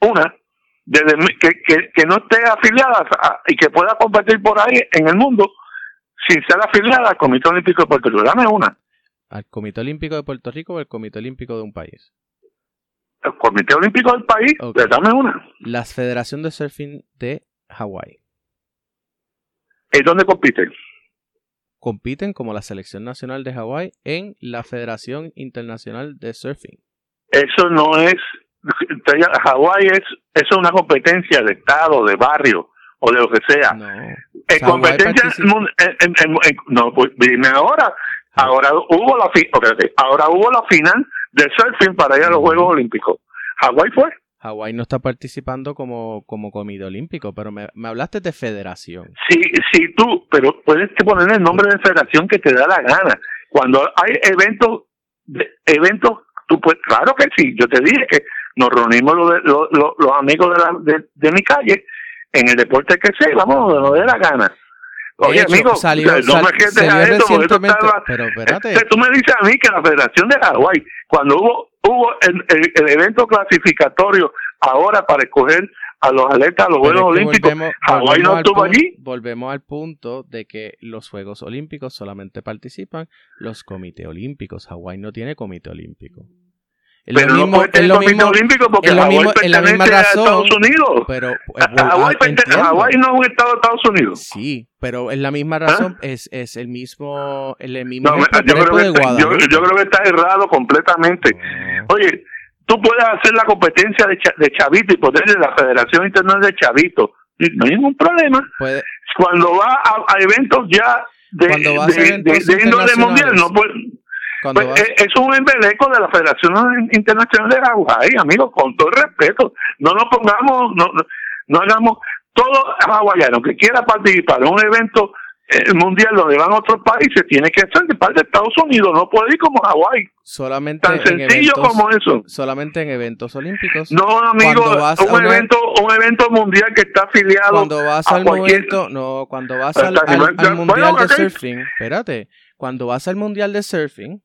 una, desde, que, que, que no esté afiliada y que pueda competir por ahí en el mundo sin ser afiliada al Comité Olímpico de Puerto Rico. Dame una. ¿Al Comité Olímpico de Puerto Rico o al Comité Olímpico de un país? el Comité Olímpico del país, le dame una. La Federación de Surfing de Hawái. ¿Es donde compite? Compiten como la selección nacional de Hawái en la Federación Internacional de Surfing. Eso no es, Hawái es, eso es una competencia de estado, de barrio o de lo que sea. No. En competencia, en- en- no, pues dime ahora, ahora hubo la fi- ahora hubo la final del surfing para ir a los. Juegos Olímpicos. Hawái fue. Hawái no está participando como, como comité olímpico, pero me, me hablaste de federación. Sí, sí, tú, pero puedes poner el nombre de federación que te da la gana. Cuando hay eventos, eventos, tú puedes, claro que sí. Yo te dije que nos reunimos los, de- los, los- los amigos de, la, de, de mi calle en el deporte que sea, vamos, donde nos dé la gana. Oye, hecho, amigo, salió- no sal- me quedes a porque estaba- pero espérate. Este, tú me dices a mí que la Federación de Hawái, cuando hubo hubo el, el- el evento clasificatorio ahora para escoger a los atletas a los Juegos Olímpicos, Hawái no estuvo allí. Volvemos al punto de que los Juegos Olímpicos solamente participan los comités olímpicos. Hawái no tiene comité olímpico. Es Pero lo mismo, no puede es tener lo mismo, olímpico porque es lo Hawái mismo- la pertenece a Estados Unidos. pero eh, [laughs] Hawái, ah. Hawái no es un estado de Estados Unidos. Sí, pero es la misma razón, es, es el mismo, el mismo ¿Ah? No, yo, creo que de está, yo, creo que está errado completamente. No. Oye, tú puedes hacer la competencia de, cha- de Chavito y ponerle la Federación Internacional de Chavito. No hay ningún problema. Puede- Cuando va a, a eventos ya de, de, de- de índole mundial, no puede, Pues, vas- eh, es un embeleco de la Federación Internacional de Hawái, amigos, con todo el respeto. No nos pongamos, no, no, no hagamos, todo hawaiano que quiera participar en un evento eh, mundial donde van otros países, tiene que ser de parte de Estados Unidos, no puede ir como Hawái. solamente Tan en sencillo eventos, como eso. solamente en eventos olímpicos. No, amigo, un una- evento, un evento mundial que está afiliado. cuando vas a al cualquier- momento, no, cuando vas al, al- al bueno, mundial de ok. surfing, espérate, cuando vas al mundial de surfing,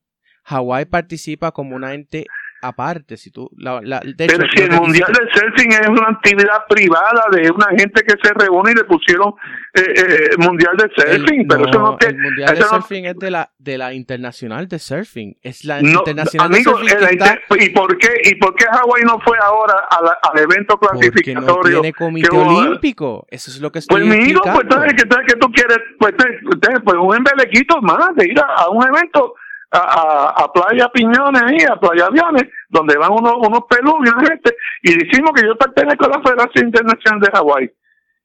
Hawái participa como una ente aparte, si tú, la, la- de hecho, Pero si el mundial del surfing es una actividad privada de una gente que se reúne y le pusieron eh, eh, mundial de el, surfing, pero eso no el mundial de no- surfing es de la de la internacional de surfing, es la No, internacional amigo, de surfing el está ¿y por qué y por qué Hawái no fue ahora a la- al evento porque no clasificatorio? tiene comité olímpico, eso es lo que estoy Pues amigo, pues entonces, ¿qué tal que tú quieres? Pues, te- te- pues un embelequito más de ir a, a un evento a, a, Playa Piñones ahí, a Playa Aviones, donde van unos, unos pelú y y decimos que yo pertenezco a la Federación Internacional de Hawái.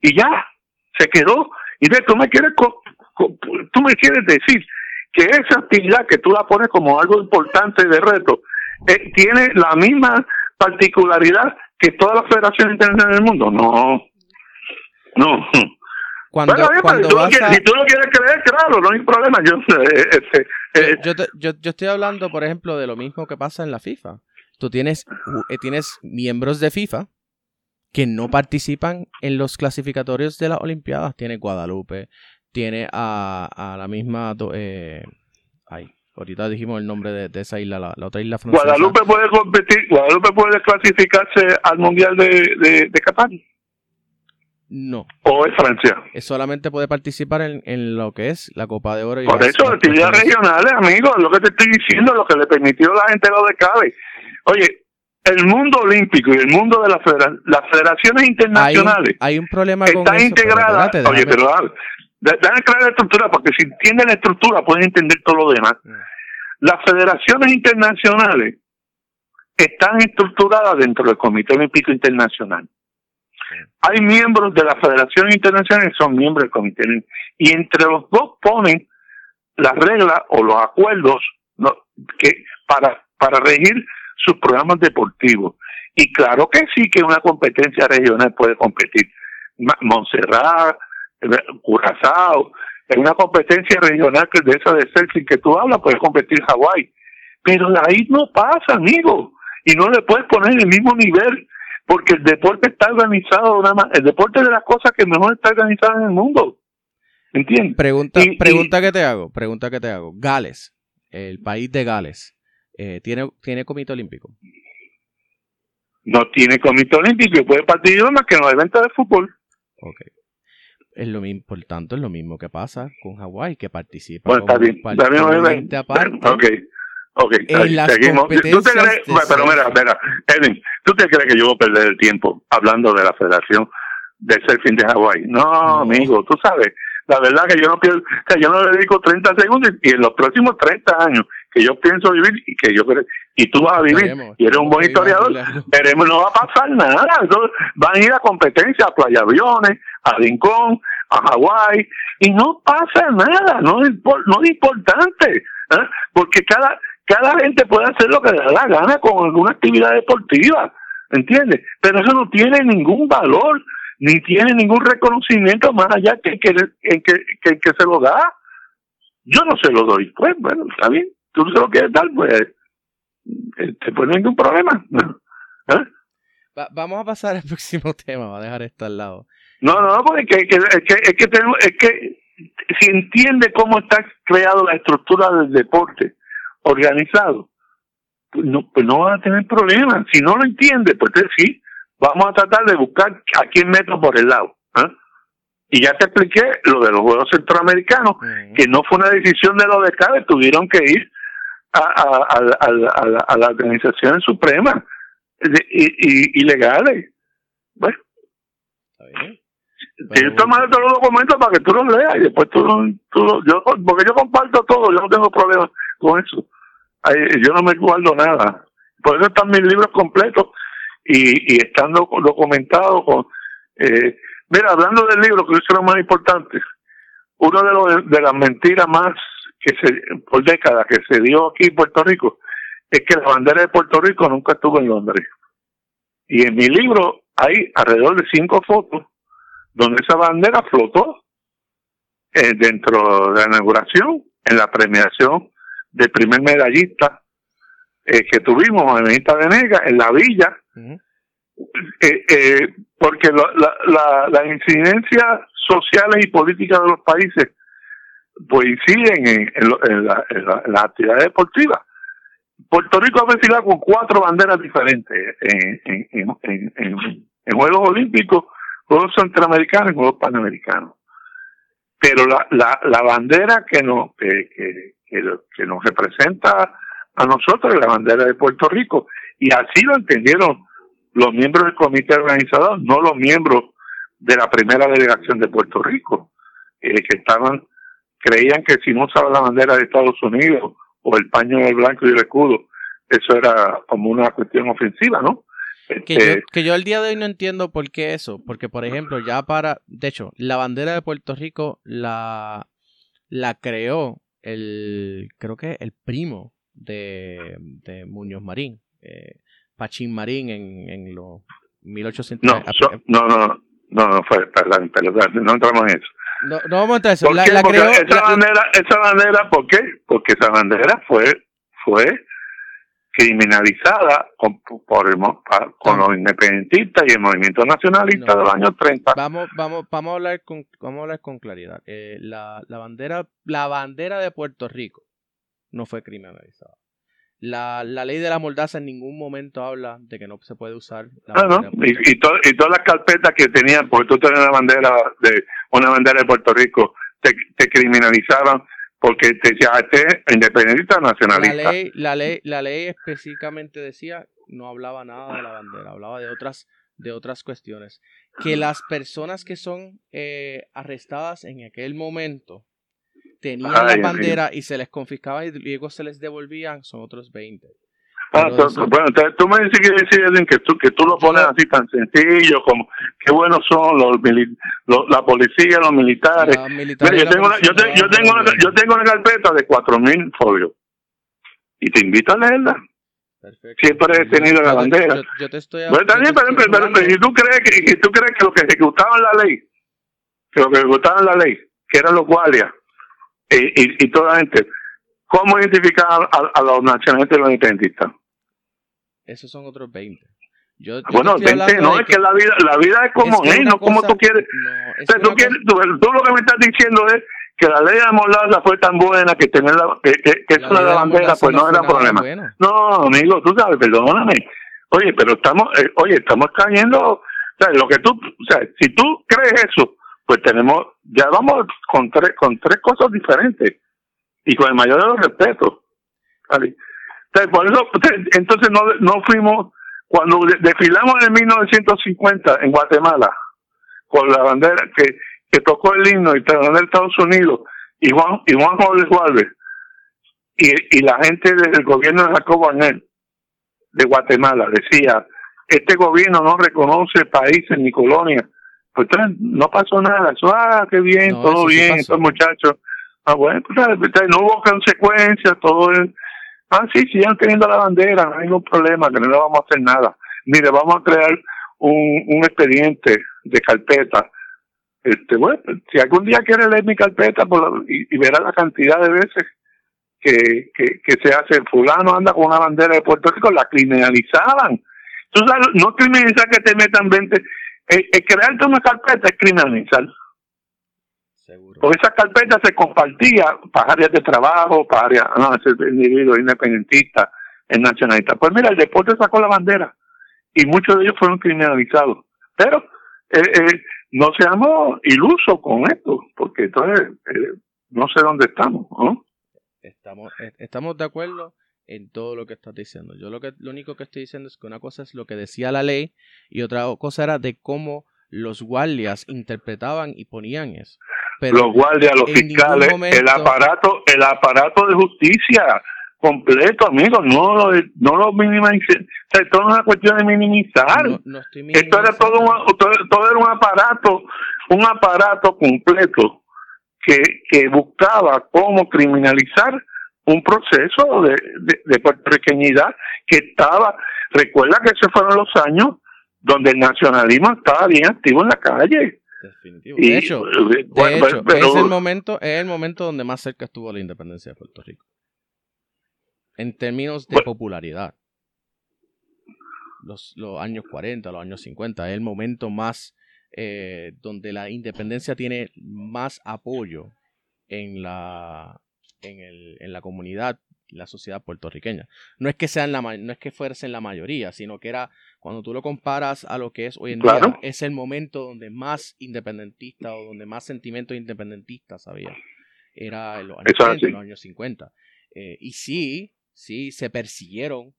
Y ya, se quedó. Y de tú me quieres, tú me quieres decir que esa actividad que tú la pones como algo importante de reto, eh, tiene la misma particularidad que todas las federaciones internacionales del mundo. No, no. Cuando, Bueno, cuando si, tú vas a- si tú lo quieres creer, claro, no hay problema. Yo, [laughs] eh, este, eh, yo, te- yo- yo estoy hablando, por ejemplo, de lo mismo que pasa en la FIFA. Tú tienes, eh, tienes miembros de FIFA que no participan en los clasificatorios de las Olimpiadas. Tiene Guadalupe, tiene a, a la misma... Eh, ay, ahorita dijimos el nombre de, de esa isla, la, la otra isla francesa. Guadalupe puede competir, Guadalupe puede clasificarse al Mundial de, de, de Qatar. No, O es Francia. es solamente puede participar en, en lo que es la Copa de Oro. Y Por eso, actividades regionales, amigos, lo que te estoy diciendo, lo que le permitió a la gente lo de cabe. Oye, el mundo olímpico y el mundo de la federa- las federaciones internacionales hay un problema con están eso. pero integradas. espérate, Oye, pero ah, da- déjame crear la estructura, porque si entienden la estructura pueden entender todo lo demás. Mm. Las federaciones internacionales están estructuradas dentro del Comité Olímpico Internacional. Hay miembros de las federaciones internacionales que son miembros del Comité. Y entre los dos ponen las reglas o los acuerdos que para, para regir sus programas deportivos. Y claro que sí que una competencia regional puede competir. Montserrat, eh, Curazao, en una competencia regional que de esa de surfing que tú hablas, puede competir Hawái. Pero de ahí no pasa, amigo. Y no le puedes poner el mismo nivel, porque el deporte está organizado una ma- El deporte es de las cosas que mejor está organizado en el mundo. ¿Entiendes? Pregunta, Y- y- pregunta que te hago, pregunta que te hago. Gales, el país de Gales, eh, ¿tiene, ¿tiene comité olímpico? No tiene comité olímpico y puede participar más que en los eventos de fútbol. Ok. Es lo mismo, por tanto, es lo mismo que pasa con Hawái, que participa Bueno, está como Está bien, un bien. aparte. Ok. Seguimos. ¿Tú te crees, pero mira, mira, Edwin, ¿tú te crees que yo voy a perder el tiempo hablando de la Federación de Surfing de Hawái? No, amigo, tú sabes, la verdad que yo no pienso, o sea, yo no le dedico 30 segundos y en los próximos 30 años que yo pienso vivir y que yo y tú vas a vivir y eres un buen historiador, veremos, no va a pasar nada, van a ir a competencia, a Playa Aviones, a Rincón, a Hawái y no pasa nada, no es, no es importante, ¿eh? porque cada cada gente puede hacer lo que le da la gana con alguna actividad deportiva, ¿entiendes? Pero eso no tiene ningún valor, ni tiene ningún reconocimiento más allá que que, que, que, que se lo da. Yo no se lo doy, pues bueno, está bien, tú se lo quieres dar, pues te pone ningún problema. [laughs] ¿Eh? vamos a pasar al [laughs] próximo tema, va a dejar esto al lado. No, no, porque es que, es que, es que, tenemos, es que si entiende cómo está creado la estructura del deporte, organizado, pues no, pues no van a tener problemas. Si no lo entiende, pues sí, vamos a tratar de buscar a quién meto por el lado. ¿eh? Y ya te expliqué lo de los Juegos Centroamericanos, que no fue una decisión de los de CABE, tuvieron que ir a, a, a, a, la Organización Suprema y, y, legales. Bueno. Está bien. Tienes todos los documentos para que tú los leas y después tú, tú yo, porque yo comparto todo, yo no tengo problemas con eso yo no me guardo nada. Por eso están mis libros completos y, y están documentados con... Eh, mira, hablando del libro, que eso es lo más importante, uno de, de las mentiras más que se por décadas que se dio aquí en Puerto Rico es que la bandera de Puerto Rico nunca estuvo en Londres. Y en mi libro hay alrededor de cinco fotos donde esa bandera flotó eh, dentro de la inauguración, en la premiación del primer medallista eh, que tuvimos, medallista de Nega, en la villa, eh, eh, porque la, la, las incidencias sociales y políticas de los países pues inciden en, en, la, en, la, actividad deportiva. Puerto Rico ha vacilado con cuatro banderas diferentes en, en, en, Juegos Olímpicos, Juegos Centroamericanos y Juegos Panamericanos. Pero la, la, la bandera que, no, que, que, que, nos representa a nosotros la bandera de Puerto Rico. Y así lo entendieron los miembros del comité organizador, no los miembros de la primera delegación de Puerto Rico, eh, que estaban, creían que si no usaba la bandera de Estados Unidos o el paño del blanco y el escudo, eso era como una cuestión ofensiva, ¿no? Que, yo, este, que yo al día de hoy no entiendo por qué eso, porque por ejemplo, ya para, de hecho, la bandera de Puerto Rico la, la creó el, creo que el primo de, de Muñoz Marín, eh, Pachín Marín en, en los 1800. No, no, no, no, no, fue, perdón, perdón, no entramos en eso. No, no vamos a entrar eso. La, creó, esa, bandera, esa bandera, ¿por qué? Porque esa bandera fue, fue criminalizada con, por con los independentistas y el movimiento nacionalista de los años 30. Vamos, vamos, vamos a hablar con, vamos a hablar con claridad. Eh, la, la, bandera, la bandera de Puerto Rico no fue criminalizada. La, la ley de la mordaza en ningún momento habla de que no se puede usar. La ah, no, y, y, y, todas las carpetas que tenían, porque tú tenías una bandera de una bandera de Puerto Rico, te, te criminalizaban porque te decía, este independentista nacionalista. La ley, la ley, la ley específicamente decía, no hablaba nada de la bandera, hablaba de otras, de otras cuestiones. Que las personas que son eh, arrestadas en aquel momento tenían la bandera y se les confiscaba y luego se les devolvían, son otros 20. Ah, bueno, tú me dices que, que, tú, que tú lo pones así tan sencillo como qué buenos son los, la policía, los militares. yo, tengo una, yo, yo, tengo una, yo tengo una carpeta de 4.000 folios y te invito a leerla. Perfecto. Siempre he tenido la bandera. Yo, te estoy bueno, también, pero, pero, pero, tú crees que, tú crees que lo que ejecutaban la ley, que lo que ejecutaban la ley, que eran los guardias y, y, y toda la gente, ¿cómo identificaban a, a los nacionalistas y los independentistas? Esos son otros 20. Yo, bueno, 20 no, es que, la vida la vida es como es, no como tú quieres. tú, quieres tú, lo que me estás diciendo es que la ley de Morlaza fue tan buena que tener la, que, que, eso de la bandera pues no, era problema. No, amigo, tú sabes, perdóname. Oye, pero estamos, eh, oye, estamos cayendo, o sea, lo que tú, o sea, si tú crees eso, pues tenemos, ya vamos con tres, con tres cosas diferentes y con el mayor de los respetos. Por eso, entonces no, no fuimos, cuando desfilamos en 1950 en Guatemala, con la bandera que, que tocó el himno y bandera de Estados Unidos, y Juan, y Juan Jorge y, y la gente del gobierno de Jacobo Arnel, de Guatemala, decía, este gobierno no reconoce países ni colonias, pues no pasó nada, eso, ah, qué bien, todo bien, estos muchachos, ah, bueno, pues, no hubo consecuencias, todo es, ah, sí, sigan teniendo la bandera, no hay ningún problema, que no le vamos a hacer nada, mire, vamos a crear un, un expediente de carpeta, este, bueno, si algún día quiere leer mi carpeta por y, verá la cantidad de veces que, que, que se hace, fulano anda con una bandera de Puerto Rico, la criminalizaban, Tú sabes, no criminalizar que te metan 20. El, crearte una carpeta es criminalizar. Seguro. Porque esa carpeta se compartía para áreas de trabajo, para áreas, no, ese individuo independentista, el nacionalista. Pues mira, el deporte sacó la bandera y muchos de ellos fueron criminalizados. Pero eh, eh, no seamos ilusos con esto, porque entonces eh, no sé dónde estamos. ¿no? Estamos, estamos de acuerdo en todo lo que estás diciendo. Yo lo que lo único que estoy diciendo es que una cosa es lo que decía la ley y otra cosa era de cómo los guardias interpretaban y ponían eso. Pero los guardias, los fiscales, el aparato, el aparato de justicia completo, amigo, no lo, no lo minimizar. O esto no es una cuestión de minimizar. esto era todo un, todo, era un aparato, un aparato completo que, que buscaba cómo criminalizar un proceso de, de, puertorriqueñidad que estaba, recuerda que esos fueron los años donde el nacionalismo estaba bien activo en la calle. Definitivo. de hecho, eh, es, el momento, es el momento donde más cerca estuvo la independencia de Puerto Rico. En términos de popularidad. Los, los años 40, los años 50, es el momento más eh, donde la independencia tiene más apoyo en la, en, el, en la comunidad, la sociedad puertorriqueña. No es que sean la no es que fuesen la mayoría, sino que era cuando tú lo comparas a lo que es hoy en día, es el momento donde más independentista o donde más sentimientos independentistas había. Era en los años, los años 50. Eh, y sí, sí, se persiguieron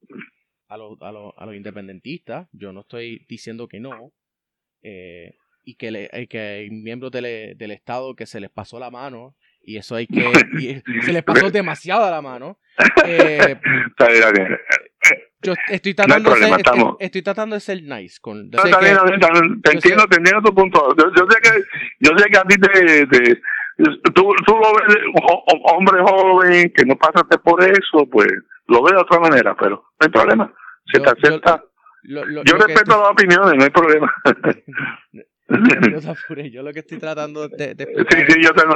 a los, a, los, a los independentistas. Yo no estoy diciendo que no. Eh, y que, le, que hay miembros del, del Estado que se les pasó la mano y eso hay que. [laughs] se les pasó demasiado a la mano. Eh, [laughs] yo estoy tratando, de ser, estoy, tratando de ser nice. Con, te entiendo, te entiendo tu punto. Yo, sé que, yo sé que a ti te. te tú, tú lo ves, hombre joven, que no pasaste por eso, pues lo ves de otra manera, pero no hay problema. Se te acepta. yo respeto las opiniones, no hay problema. [laughs] [laughs] yo lo que estoy tratando de, de Sí, sí, yo tengo,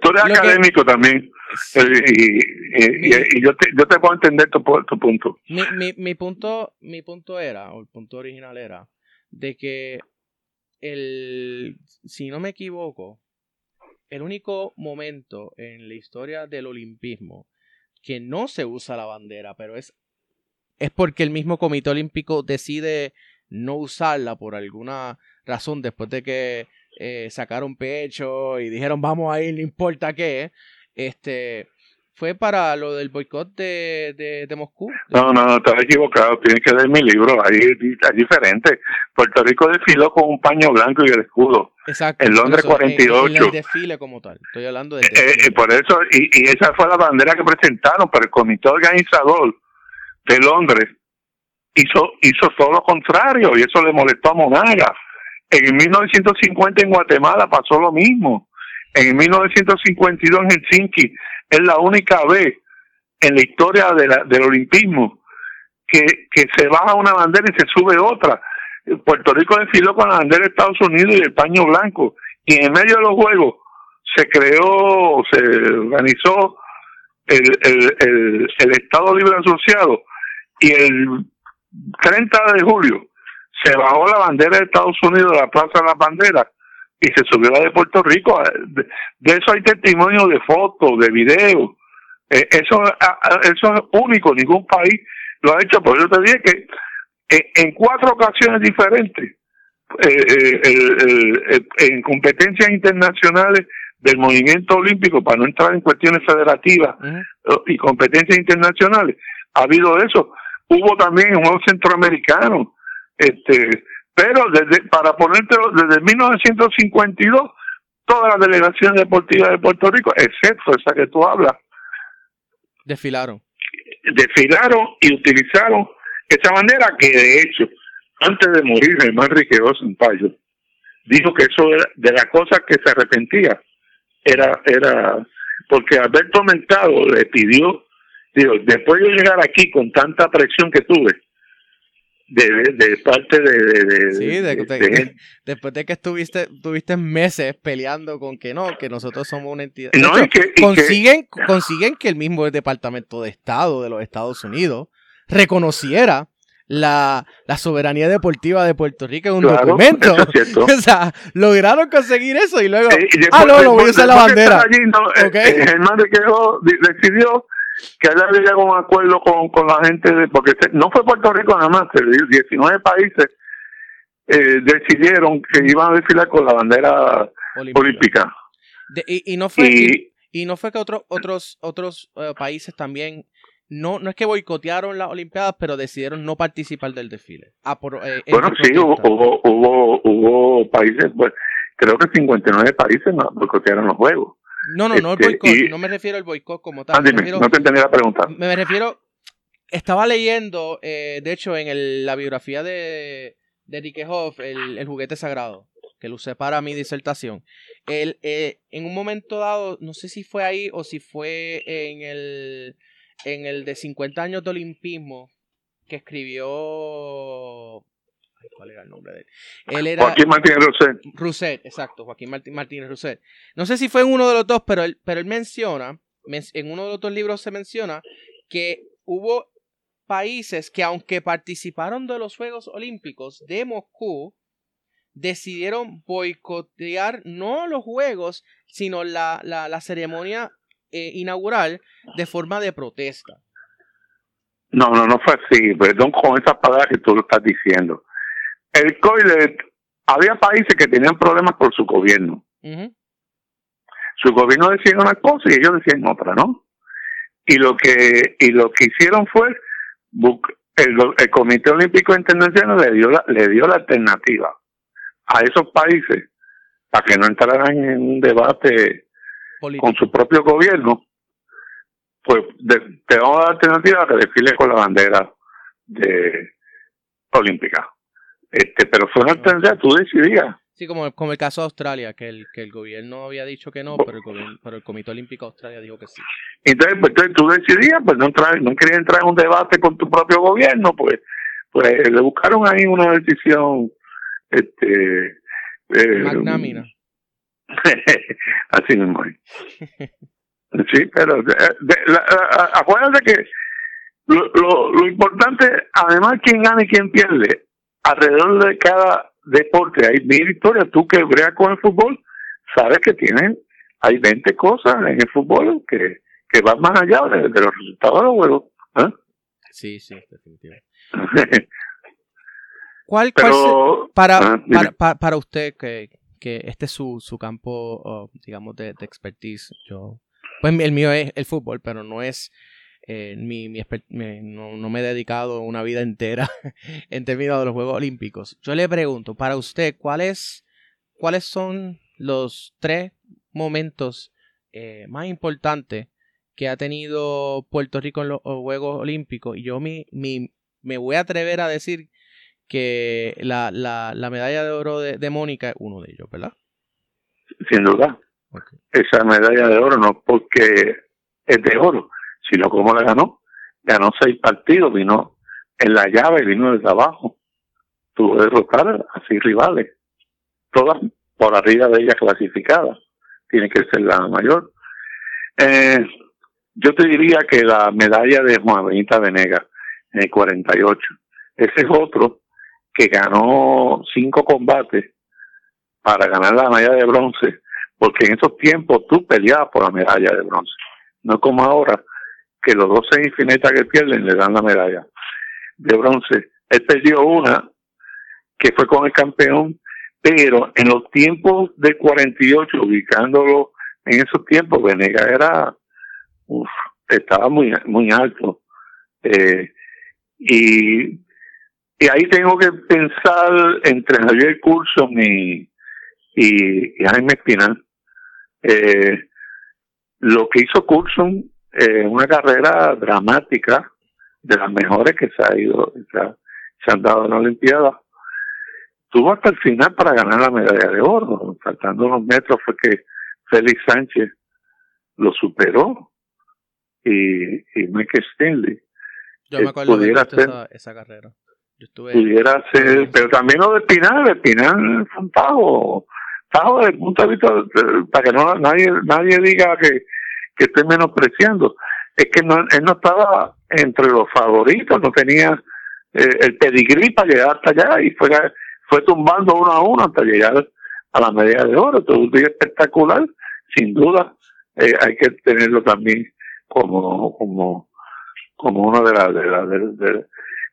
tú eres académico también. Y, yo, te, yo te puedo entender tu, tu punto. Mi, mi, mi, punto. mi punto era, o el punto original era, de que el. Si no me equivoco, el único momento en la historia del olimpismo que no se usa la bandera, pero es. Es porque el mismo Comité Olímpico decide no usarla por alguna razón después de que eh, sacaron pecho y dijeron vamos a ir, no importa qué, este fue para lo del boicot de, de, Moscú. No, no, no, estás equivocado, tienes que leer mi libro, ahí es diferente. Puerto Rico desfiló con un paño blanco y el escudo. Exacto. En Londres 48. En, el desfile como tal, estoy hablando de... Eh, eh, por eso, y, y esa fue la bandera que presentaron, pero el comité organizador de Londres hizo, hizo todo lo contrario y eso le molestó a Monaga. En 1950 en Guatemala pasó lo mismo. En 1952 en Helsinki es la única vez en la historia de la, del olimpismo que, que se baja una bandera y se sube otra. Puerto Rico desfiló con la bandera de Estados Unidos y el paño blanco. Y en medio de los juegos se creó, se organizó el, el, el, el Estado Libre Asociado y el 30 de julio se bajó la bandera de Estados Unidos de la Plaza de las Banderas y se subió la de Puerto Rico. De, eso hay testimonio de fotos, de videos. Eh, eso, eso es único, ningún país lo ha hecho. Por eso te dije que eh, en cuatro ocasiones diferentes, eh, en competencias internacionales del movimiento olímpico, para no entrar en cuestiones federativas y competencias internacionales, ha habido eso. Hubo también un juego centroamericano, este, pero desde, para ponértelo, desde 1952, todas las delegaciones deportivas de Puerto Rico, excepto esa que tú hablas, desfilaron. Desfilaron y utilizaron esa bandera que de hecho, antes de morir, Germán Riquejo Sampaio dijo que eso era de las cosas que se arrepentía, era, era, porque Alberto Mentado le pidió, digo, después de llegar aquí con tanta presión que tuve, de, de parte de, sí, de, [laughs] después de que estuviste tuviste meses peleando con que no que nosotros somos una entidad consiguen consiguen que el mismo departamento de Estado de los Estados Unidos reconociera la, la, soberanía deportiva de Puerto Rico en un documento. [laughs] o sea, lograron conseguir eso y luego. Eh, ah, no, no voy a usar la bandera. Allí, no, eh, okay. eh, Germán de Quejo decidió que él había llegado a un acuerdo con, con la gente, de, porque no fue Puerto Rico nada más, 19 países eh, decidieron que iban a desfilar con la bandera olímpica. y, y, no fue, y, y, no fue que otros otros, otros uh, países también no, no es que boicotearon las Olimpiadas, pero decidieron no participar del desfile. Ah, por, eh, bueno, sí, hubo, hubo, hubo, países, pues, creo que 59 países boicotearon los Juegos. No, no, no el este, boicot, no me refiero al boicot como tal. Ah, dime, no te entendí la pregunta. Me, refiero, estaba leyendo, eh, de hecho, en el, la biografía de, de Enrique Hoff, el, el, juguete sagrado, que lo usé para mi disertación. Él, eh, en un momento dado, no sé si fue ahí o si fue en el en el de 50 años de olimpismo que escribió ¿Cuál era el nombre de él? él era Joaquín Martínez Rousset. Rousset, exacto, Joaquín Martínez Rousset. No sé si fue en uno de los dos, pero él, pero él menciona, en uno de los dos libros se menciona que hubo países que aunque participaron de los Juegos Olímpicos de Moscú, decidieron boicotear no los Juegos, sino la, la, la ceremonia eh, inaugural de forma de protesta. No, no, no fue así. Perdón con esas palabras que tú lo estás diciendo. El COVID, había países que tenían problemas por su gobierno. Su gobierno decía una cosa y ellos decían otra, ¿no? Y lo que y lo que hicieron fue el, el Comité Olímpico Internacional le dio la, le dio la alternativa a esos países para que no entraran en un debate con su propio gobierno, pues te damos la alternativa que desfile con la bandera de olímpica. Este, pero fue una alternativa, tú decidías. Sí, como, como el caso de Australia, que el, que el gobierno había dicho que no, pero el, pero el Comité Olímpico de Australia dijo que sí. Entonces, pues, tú decidías, pues no, entrar, no querías entrar en un debate con tu propio gobierno, pues, pues le buscaron ahí una decisión este eh, magnámina [laughs] Así mismo. [laughs] Sí, pero acuérdate que lo, lo, lo, importante, además, quién gana y quién pierde, alrededor de cada deporte hay mil historias. Tú que breas con el fútbol, sabes que tienen, hay 20 cosas en el fútbol que, que van más allá de, los resultados de los juegos. ¿eh? Sí, sí, definitivamente. [laughs] ¿Cuál, cuál para, ah, para, para, usted que, que este es su, su campo, digamos, de, expertise. Yo, pues el mío es el fútbol, pero no es eh, mi, mi no, no, me he dedicado una vida entera [laughs] en términos de los Juegos Olímpicos. Yo le pregunto, para usted, ¿cuáles, cuáles son los tres momentos eh, más importantes que ha tenido Puerto Rico en los Juegos Olímpicos? Y yo mi, mi, me voy a atrever a decir que la, la, la medalla de oro de, de, Mónica es uno de ellos, ¿verdad? Sin duda. Esa medalla de oro no porque es de oro, sino como la ganó. Ganó seis partidos, vino en la llave, vino desde abajo. Tuvo derrotar a seis rivales, todas por arriba de ella clasificadas. Tiene que ser la mayor. Eh, yo te diría que la medalla de Juan Benita Venegas en el 48. Ese es otro que ganó cinco combates para ganar la medalla de bronce, porque en esos tiempos tú peleabas por la medalla de bronce, no como ahora, que los dos semifinalistas que pierden le dan la medalla de bronce. Él perdió una, que fue con el campeón, pero en los tiempos de 48, ubicándolo en esos tiempos, Venegas era, uf, estaba muy, muy alto Eh, y, ahí tengo que pensar entre Javier Curso y, Jaime Espinal. Eh, lo que hizo Coulson eh, una carrera dramática, de las mejores que se ha ido, se, han dado en la Olimpiada, tuvo hasta el final para ganar la medalla de oro. Faltando unos metros fue que Félix Sánchez lo superó y, y Mike Stanley. Yo me eh, acuerdo de esa, esa carrera. Yo estuve... Pudiera ser, pero también lo de Pinal, de Pinal fue un pago, pago desde el punto de vista, para que no nadie nadie diga que, que estoy menospreciando. Es que no, él no estaba entre los favoritos, no tenía eh, el pedigrí para llegar hasta allá y fue, fue tumbando uno a uno hasta llegar a la medalla de oro. Todo un día espectacular, sin duda. Eh, hay que tenerlo también como como como uno de las de, la, de,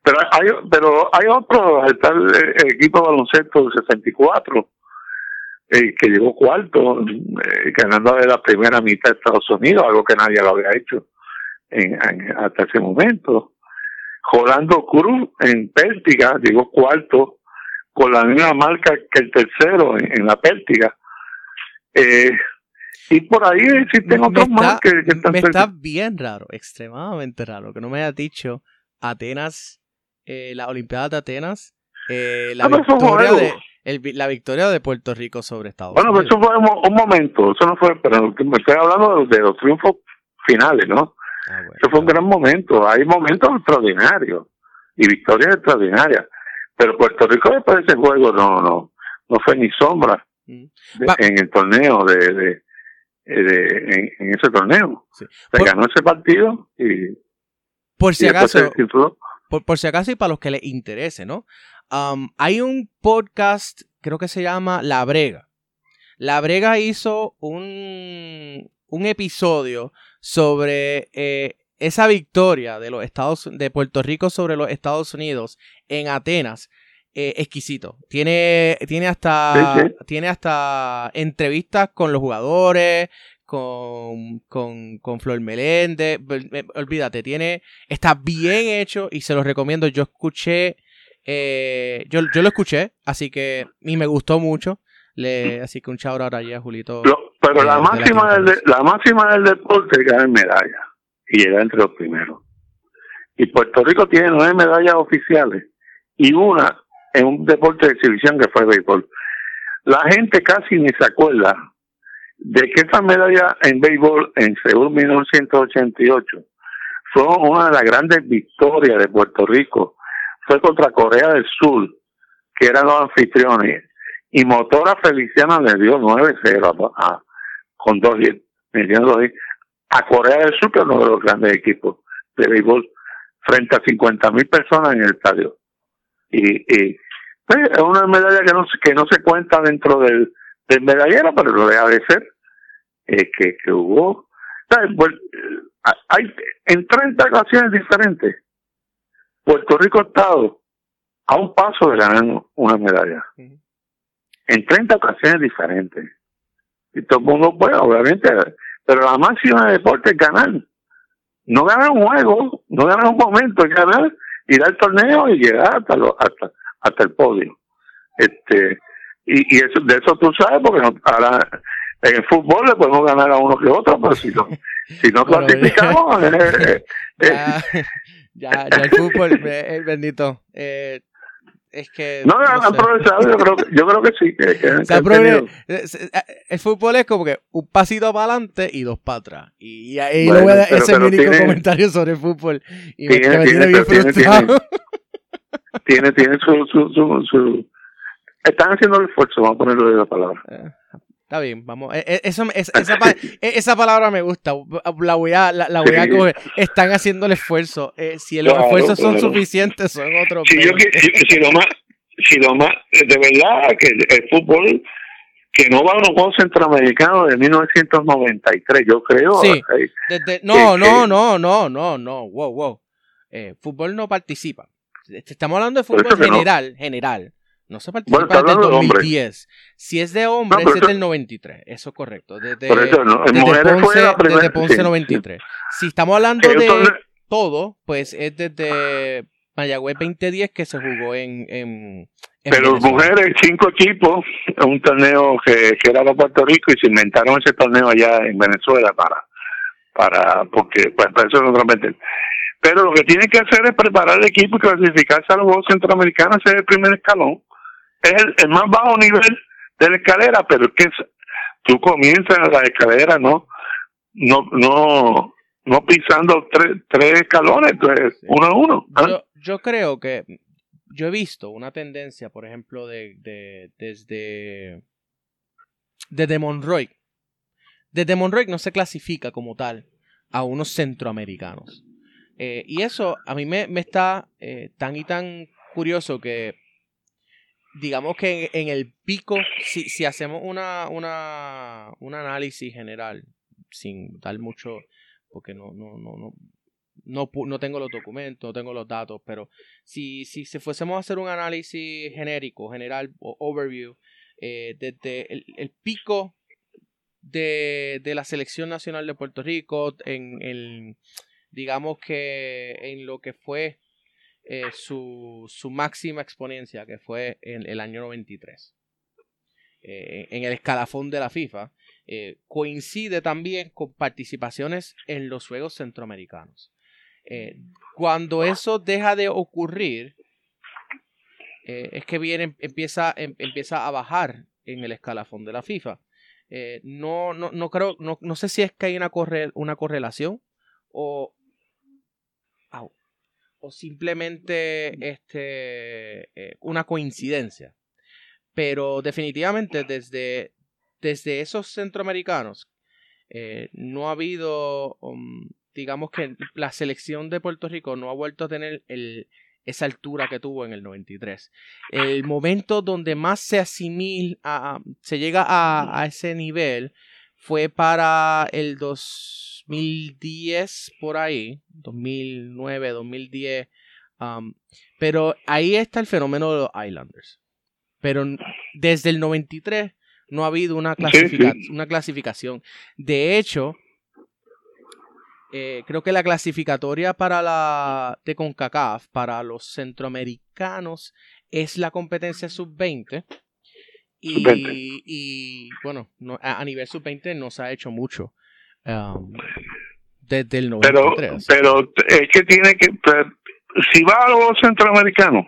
pero hay pero hay otro está el, equipo de baloncesto del 64 eh, que llegó cuarto eh, ganando de la primera mitad de Estados Unidos algo que nadie lo había hecho en, hasta ese momento. Jolando Cruz en Pértiga llegó cuarto con la misma marca que el tercero en, la Pértiga. Eh, y por ahí existen otros más que, están Me está bien raro, extremadamente raro, que no me haya dicho Atenas, eh, la Olimpiada de Atenas, eh, la, victoria de, la victoria de Puerto Rico sobre Estados Unidos. Bueno, eso fue un, momento, eso no fue, pero me estoy hablando de, los triunfos finales, ¿no? Ah, eso fue un gran momento, hay momentos extraordinarios y victorias extraordinarias, pero Puerto Rico después de ese juego no, no, no fue ni sombra mm. en el torneo de eh, en, ese torneo. Se ganó ese partido y. Por si acaso. Por, si acaso y para los que les interese, ¿no? Um, hay un podcast, creo que se llama La Brega. La Brega hizo un, un episodio sobre eh, esa victoria de los Estados de Puerto Rico sobre los Estados Unidos en Atenas eh, exquisito. Tiene, tiene hasta, tiene hasta entrevistas con los jugadores, con, con, con Flor Meléndez. Olvídate, tiene, está bien hecho y se lo recomiendo. Yo escuché, eh, yo, yo lo escuché, así que, y me gustó mucho. Le, así que un chau ahora allí a Julito. pero la, máxima del, la máxima del deporte es ganar medalla y llega entre los primeros. Y Puerto Rico tiene nueve medallas oficiales y una en un deporte de exhibición que fue el béisbol. La gente casi ni se acuerda de que esa medalla en béisbol en Seúl 1988 fue una de las grandes victorias de Puerto Rico. Fue contra Corea del Sur, que eran los anfitriones. Y Motora Feliciana le dio 9-0 a, con dos a Corea del Sur, que es uno de los grandes equipos de béisbol, frente a 50 mil personas en el estadio. Y, y es una medalla que no, que no se cuenta dentro del, del medallero, pero lo deja de ser, eh, que, que hubo. Pues, hay, en 30 ocasiones diferentes, Puerto Rico ha estado a un paso de ganar una medalla. En 30 ocasiones diferentes. Y todo el mundo, puede, obviamente, pero la máxima de deporte es ganar. No ganar un juego, no ganar un momento, es ganar, ir al torneo y llegar hasta, lo, hasta, hasta el podio. Este, y, y eso, de eso tú sabes, porque no, ahora en el fútbol le podemos ganar a uno que otro, pero si no, si no [laughs] clasificamos. Eh, eh, [laughs] eh. Ya, ya, el fútbol, [laughs] el bendito. Eh, es que. No, no han progresado, yo creo, yo creo que sí. Que, el fútbol es como que un pasito para adelante y dos para atrás. Y, ahí no voy a dar ese único comentario sobre el fútbol. Y me, tiene, bien frustrado tiene, tiene su, su, su, Están haciendo el esfuerzo, vamos a ponerlo de la palabra. [laughs] Eh, está bien, vamos. Eh, eh, eso, esa, esa, palabra me gusta. La voy a, la, voy a coger. Están haciendo el esfuerzo. si los esfuerzos son suficientes, son otros. Si, yo, si, lo más, si lo más, de verdad, que el fútbol que no va a los Juegos Centroamericanos de 1993, yo creo. Sí. no, no, no, no, no, no, wow, wow. fútbol no participa. Estamos hablando de fútbol general, general. No se participa desde el 2010. Si es de hombres, es del 93. Eso es correcto. Desde, eso, no. desde, Ponce, desde Ponce 93. Si estamos hablando de todo, pues es desde Mayagüez 2010 que se jugó en... en, Pero mujeres, cinco equipos, un torneo que, que era para Puerto Rico y se inventaron ese torneo allá en Venezuela para, para porque pues, para eso no Pero lo que tienen que hacer es preparar el equipo y clasificarse a los Juegos Centroamericanos, ese es el primer escalón. Es el, más bajo nivel de la escalera, pero es que tú comienzas la escalera, ¿no? No, no, no pisando tres, tres escalones, entonces uno a uno. ¿ah? yo creo que yo he visto una tendencia, por ejemplo, de, de desde, desde Monroy. Desde Monroy no se clasifica como tal a unos centroamericanos. Eh, y eso a mí me, me está eh, tan y tan curioso que, digamos que en, el pico, si, si hacemos una, una, un análisis general, sin dar mucho, porque no, no, no, no, no, no tengo los documentos, no tengo los datos, pero si, si, fuésemos a hacer un análisis genérico, general o overview, eh, desde el, pico de, la selección nacional de Puerto Rico, en el, digamos que en lo que fue eh, su, su, máxima exponencia, que fue en el año 93. Eh, en el escalafón de la FIFA, coincide también con participaciones en los Juegos Centroamericanos. Eh, cuando eso deja de ocurrir, eh, es que viene, empieza, em, empieza a bajar en el escalafón de la FIFA. Eh, no, no, no creo, no, no, sé si es que hay una, una correlación o, o simplemente este, una coincidencia. Pero definitivamente desde, desde esos centroamericanos no ha habido um, digamos que la selección de Puerto Rico no ha vuelto a tener esa altura que tuvo en el 93. El momento donde más se asimila, se llega a, ese nivel fue para el 2010 por ahí, 2009, 2010. Um, pero ahí está el fenómeno de los Islanders. Pero desde el 93 no ha habido una, una clasificación. De hecho, eh, creo que la clasificatoria para la de CONCACAF, para los centroamericanos, es la competencia sub-20. Y, bueno, a, nivel sub-20 no se ha hecho mucho um, desde el 93. Pero, pero es que tiene que, si va a los centroamericanos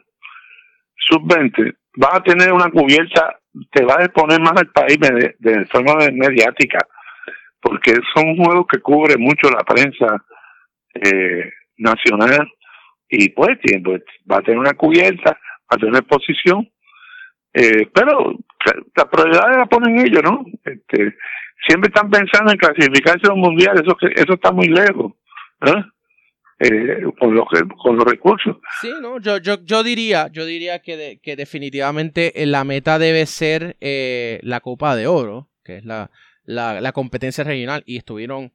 sub-20, vas a tener una cubierta, te va a exponer más al país de, de forma mediática porque son juegos que cubre mucho la prensa eh, nacional y pues, pues, va a tener una cubierta, va a tener exposición, eh, pero la prioridad la ponen ellos, ¿no? Este, siempre están pensando en clasificarse a un mundial, eso eso está muy lejos, ¿eh? Eh, con los con los recursos. Sí, no, yo yo yo diría, yo diría que que definitivamente la meta debe ser eh, la Copa de Oro, que es la la, competencia regional y estuvieron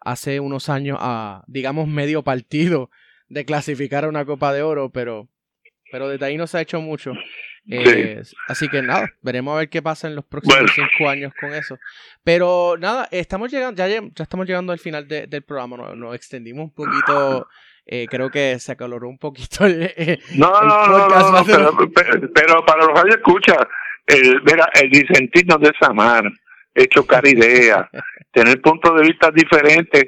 hace unos años a, digamos, medio partido de clasificar a una Copa de Oro, pero, pero desde ahí no se ha hecho mucho. Eh, así que nada, veremos a ver qué pasa en los próximos cinco años con eso. Pero nada, estamos llegando, ya, ya estamos llegando al final del programa, nos, extendimos un poquito. Eh, creo que se acaloró un poquito el, no, no, no, pero, para los que escucha, el, el disentir no desamar chocar ideas, [laughs] tener puntos de vista diferentes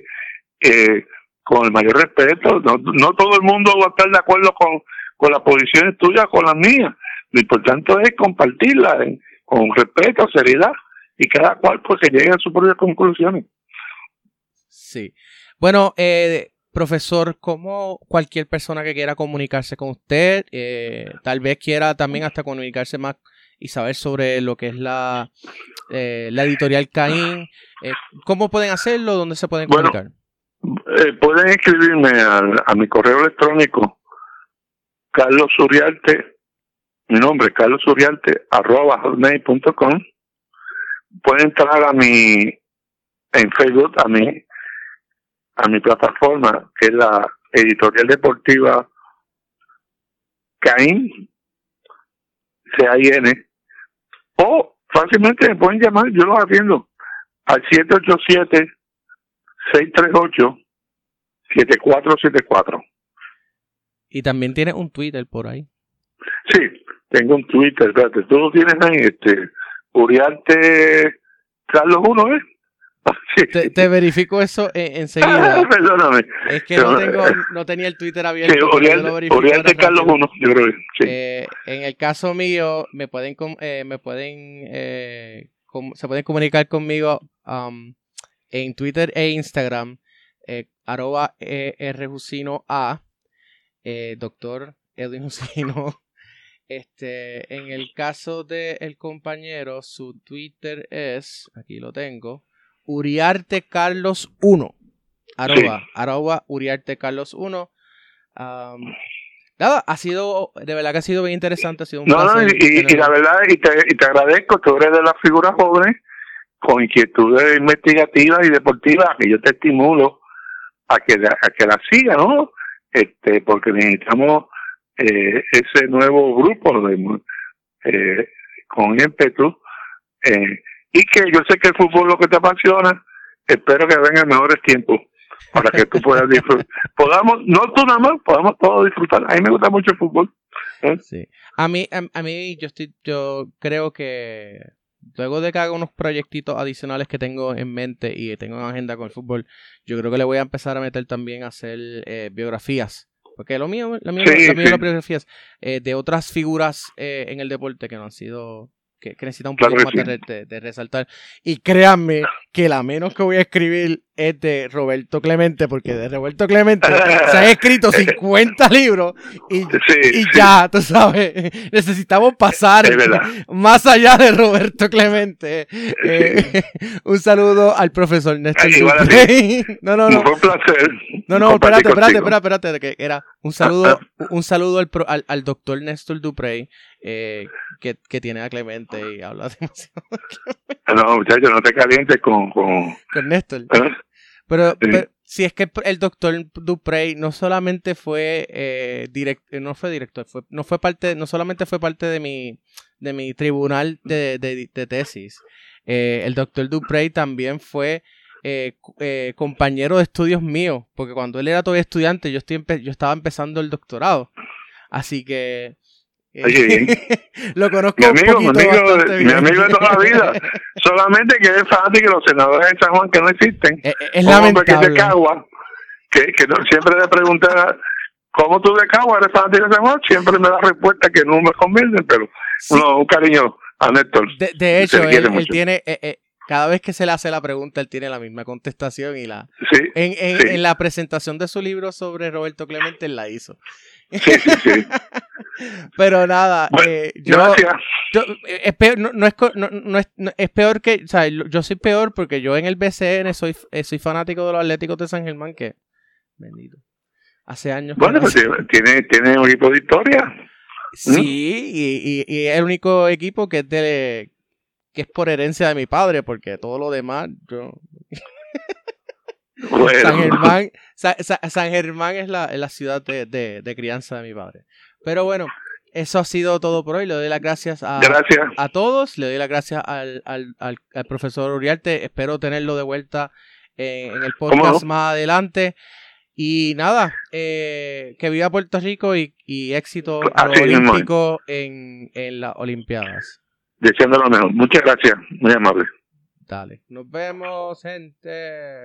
eh, con el mayor respeto. No, no todo el mundo va a estar de acuerdo con, con las posiciones tuyas, con las mías. Lo importante es compartirlas con respeto, seriedad y cada cual pues que llegue a sus propias conclusiones. Sí. Bueno, eh, profesor, como cualquier persona que quiera comunicarse con usted, eh, tal vez quiera también hasta comunicarse más y saber sobre lo que es la, eh, la editorial Caín. Eh, ¿Cómo pueden hacerlo? ¿Dónde se pueden comunicar? Pueden escribirme a, mi correo electrónico Carlos Uriarte, mi nombre es Carlos Uriarte, arroba hotmail.com. Pueden entrar a mi, en Facebook, a mi, a mi plataforma, que es la editorial deportiva Caín, C-A-I-N, o fácilmente me pueden llamar, yo los atiendo al 787-638-7166. 7474. Y también tiene un Twitter por ahí. Sí, tengo un Twitter, espérate, tú lo tienes ahí, este, Uriarte Carlos 1, ¿eh? [laughs] Te, te, verifico eso enseguida. [laughs] Perdóname. Es que no, tengo, no tenía el Twitter abierto. Sí, Oriente, Carlos 1, yo creo. Sí. Eh, en el caso mío, me pueden, eh, me pueden, eh, se pueden comunicar conmigo um, en Twitter e Instagram, eh, arroba rjusino a, doctor Edwin Jusino. Este, en el caso del compañero, su Twitter es, aquí lo tengo, Uriarte Carlos 1. Arroba, arroba Uriarte Carlos 1. nada, ha sido, de verdad que ha sido bien interesante. Ha sido un no, no, y, la verdad, y te, y te agradezco, tú eres de las figuras jóvenes con inquietudes investigativas y deportivas que yo te estimulo a que, a que la siga, ¿no? Este, porque necesitamos eh, ese nuevo grupo de, eh, con ímpetu eh, y que yo sé que el fútbol es lo que te apasiona, espero que vengan mejores tiempos para que tú puedas disfrutar. [laughs] podamos, no tú nada más, podamos todos disfrutar. A mí me gusta mucho el fútbol. ¿eh? Sí. A mí, a, mí yo estoy, yo creo que luego de que haga unos proyectitos adicionales que tengo en mente y tengo en agenda con el fútbol, yo creo que le voy a empezar a meter también a hacer eh, biografías. Porque lo mío, lo mío, lo mío las biografías eh, de otras figuras en el deporte que no han sido que, necesita un poco más de, resaltar. Y créanme que la menos que voy a escribir es de Roberto Clemente, porque de Roberto Clemente [laughs] se han escrito 50 libros y, ya, tú sabes, necesitamos pasar más allá de Roberto Clemente. Eh, un saludo al profesor Néstor. [laughs] No, no, no. Fue un placer. No, no, espérate, espérate, espérate, espérate, que era un saludo, [laughs] un saludo al, al, al doctor Néstor Duprey, eh, que, que, tiene a Clemente y habla demasiado. no, muchachos, no te calientes con... Con, con Néstor. ¿Eh? Pero, si es que el doctor Duprey no solamente fue eh, eh, no fue director, fue, no fue parte, no solamente fue parte de mi, de mi tribunal de, de, tesis. Eh, el doctor Duprey también fue compañero de estudios mío, porque cuando él era todavía estudiante, yo, estoy yo estaba empezando el doctorado. Así que [laughs] lo conozco mi amigo, mi amigo, mi amigo de toda la vida. [laughs] Solamente que es fácil que los senadores de San Juan que no existen. Eh, eh, es, lamentable. Que, de Cagua, que, que no, siempre le pregunté ¿cómo tú de Cagua eres fanático de San Juan? Siempre me da respuesta que no me convencen, pero un cariño a Néstor. De, hecho, él, tiene... Eh, cada vez que se le hace la pregunta, él tiene la misma contestación y la... en, en, en la presentación de su libro sobre Roberto Clemente, él la hizo. Sí, sí, sí. [laughs] Pero nada, eh, yo, eh, es peor, no, es, no, es, es, peor que, o sea, yo soy peor porque yo en el BCN soy, eh, soy fanático de los Atléticos de San Germán que, bendito, hace años. Bueno, pues tiene, tiene un equipo de historia. Sí, y, y, es el único equipo que es de, que es por herencia de mi padre, porque todo lo demás, yo... [laughs] San Germán, San, Germán es la, la ciudad de, de, crianza de mi padre. Pero bueno, eso ha sido todo por hoy. Le doy las gracias a, a todos. Le doy las gracias al, al, al, profesor Uriarte. Espero tenerlo de vuelta en, el podcast más adelante. Y nada, eh, que viva Puerto Rico y, y éxito a olímpico en, en las Olimpiadas. Deseando lo mejor. Muchas gracias. Muy amable. Dale. Nos vemos, gente.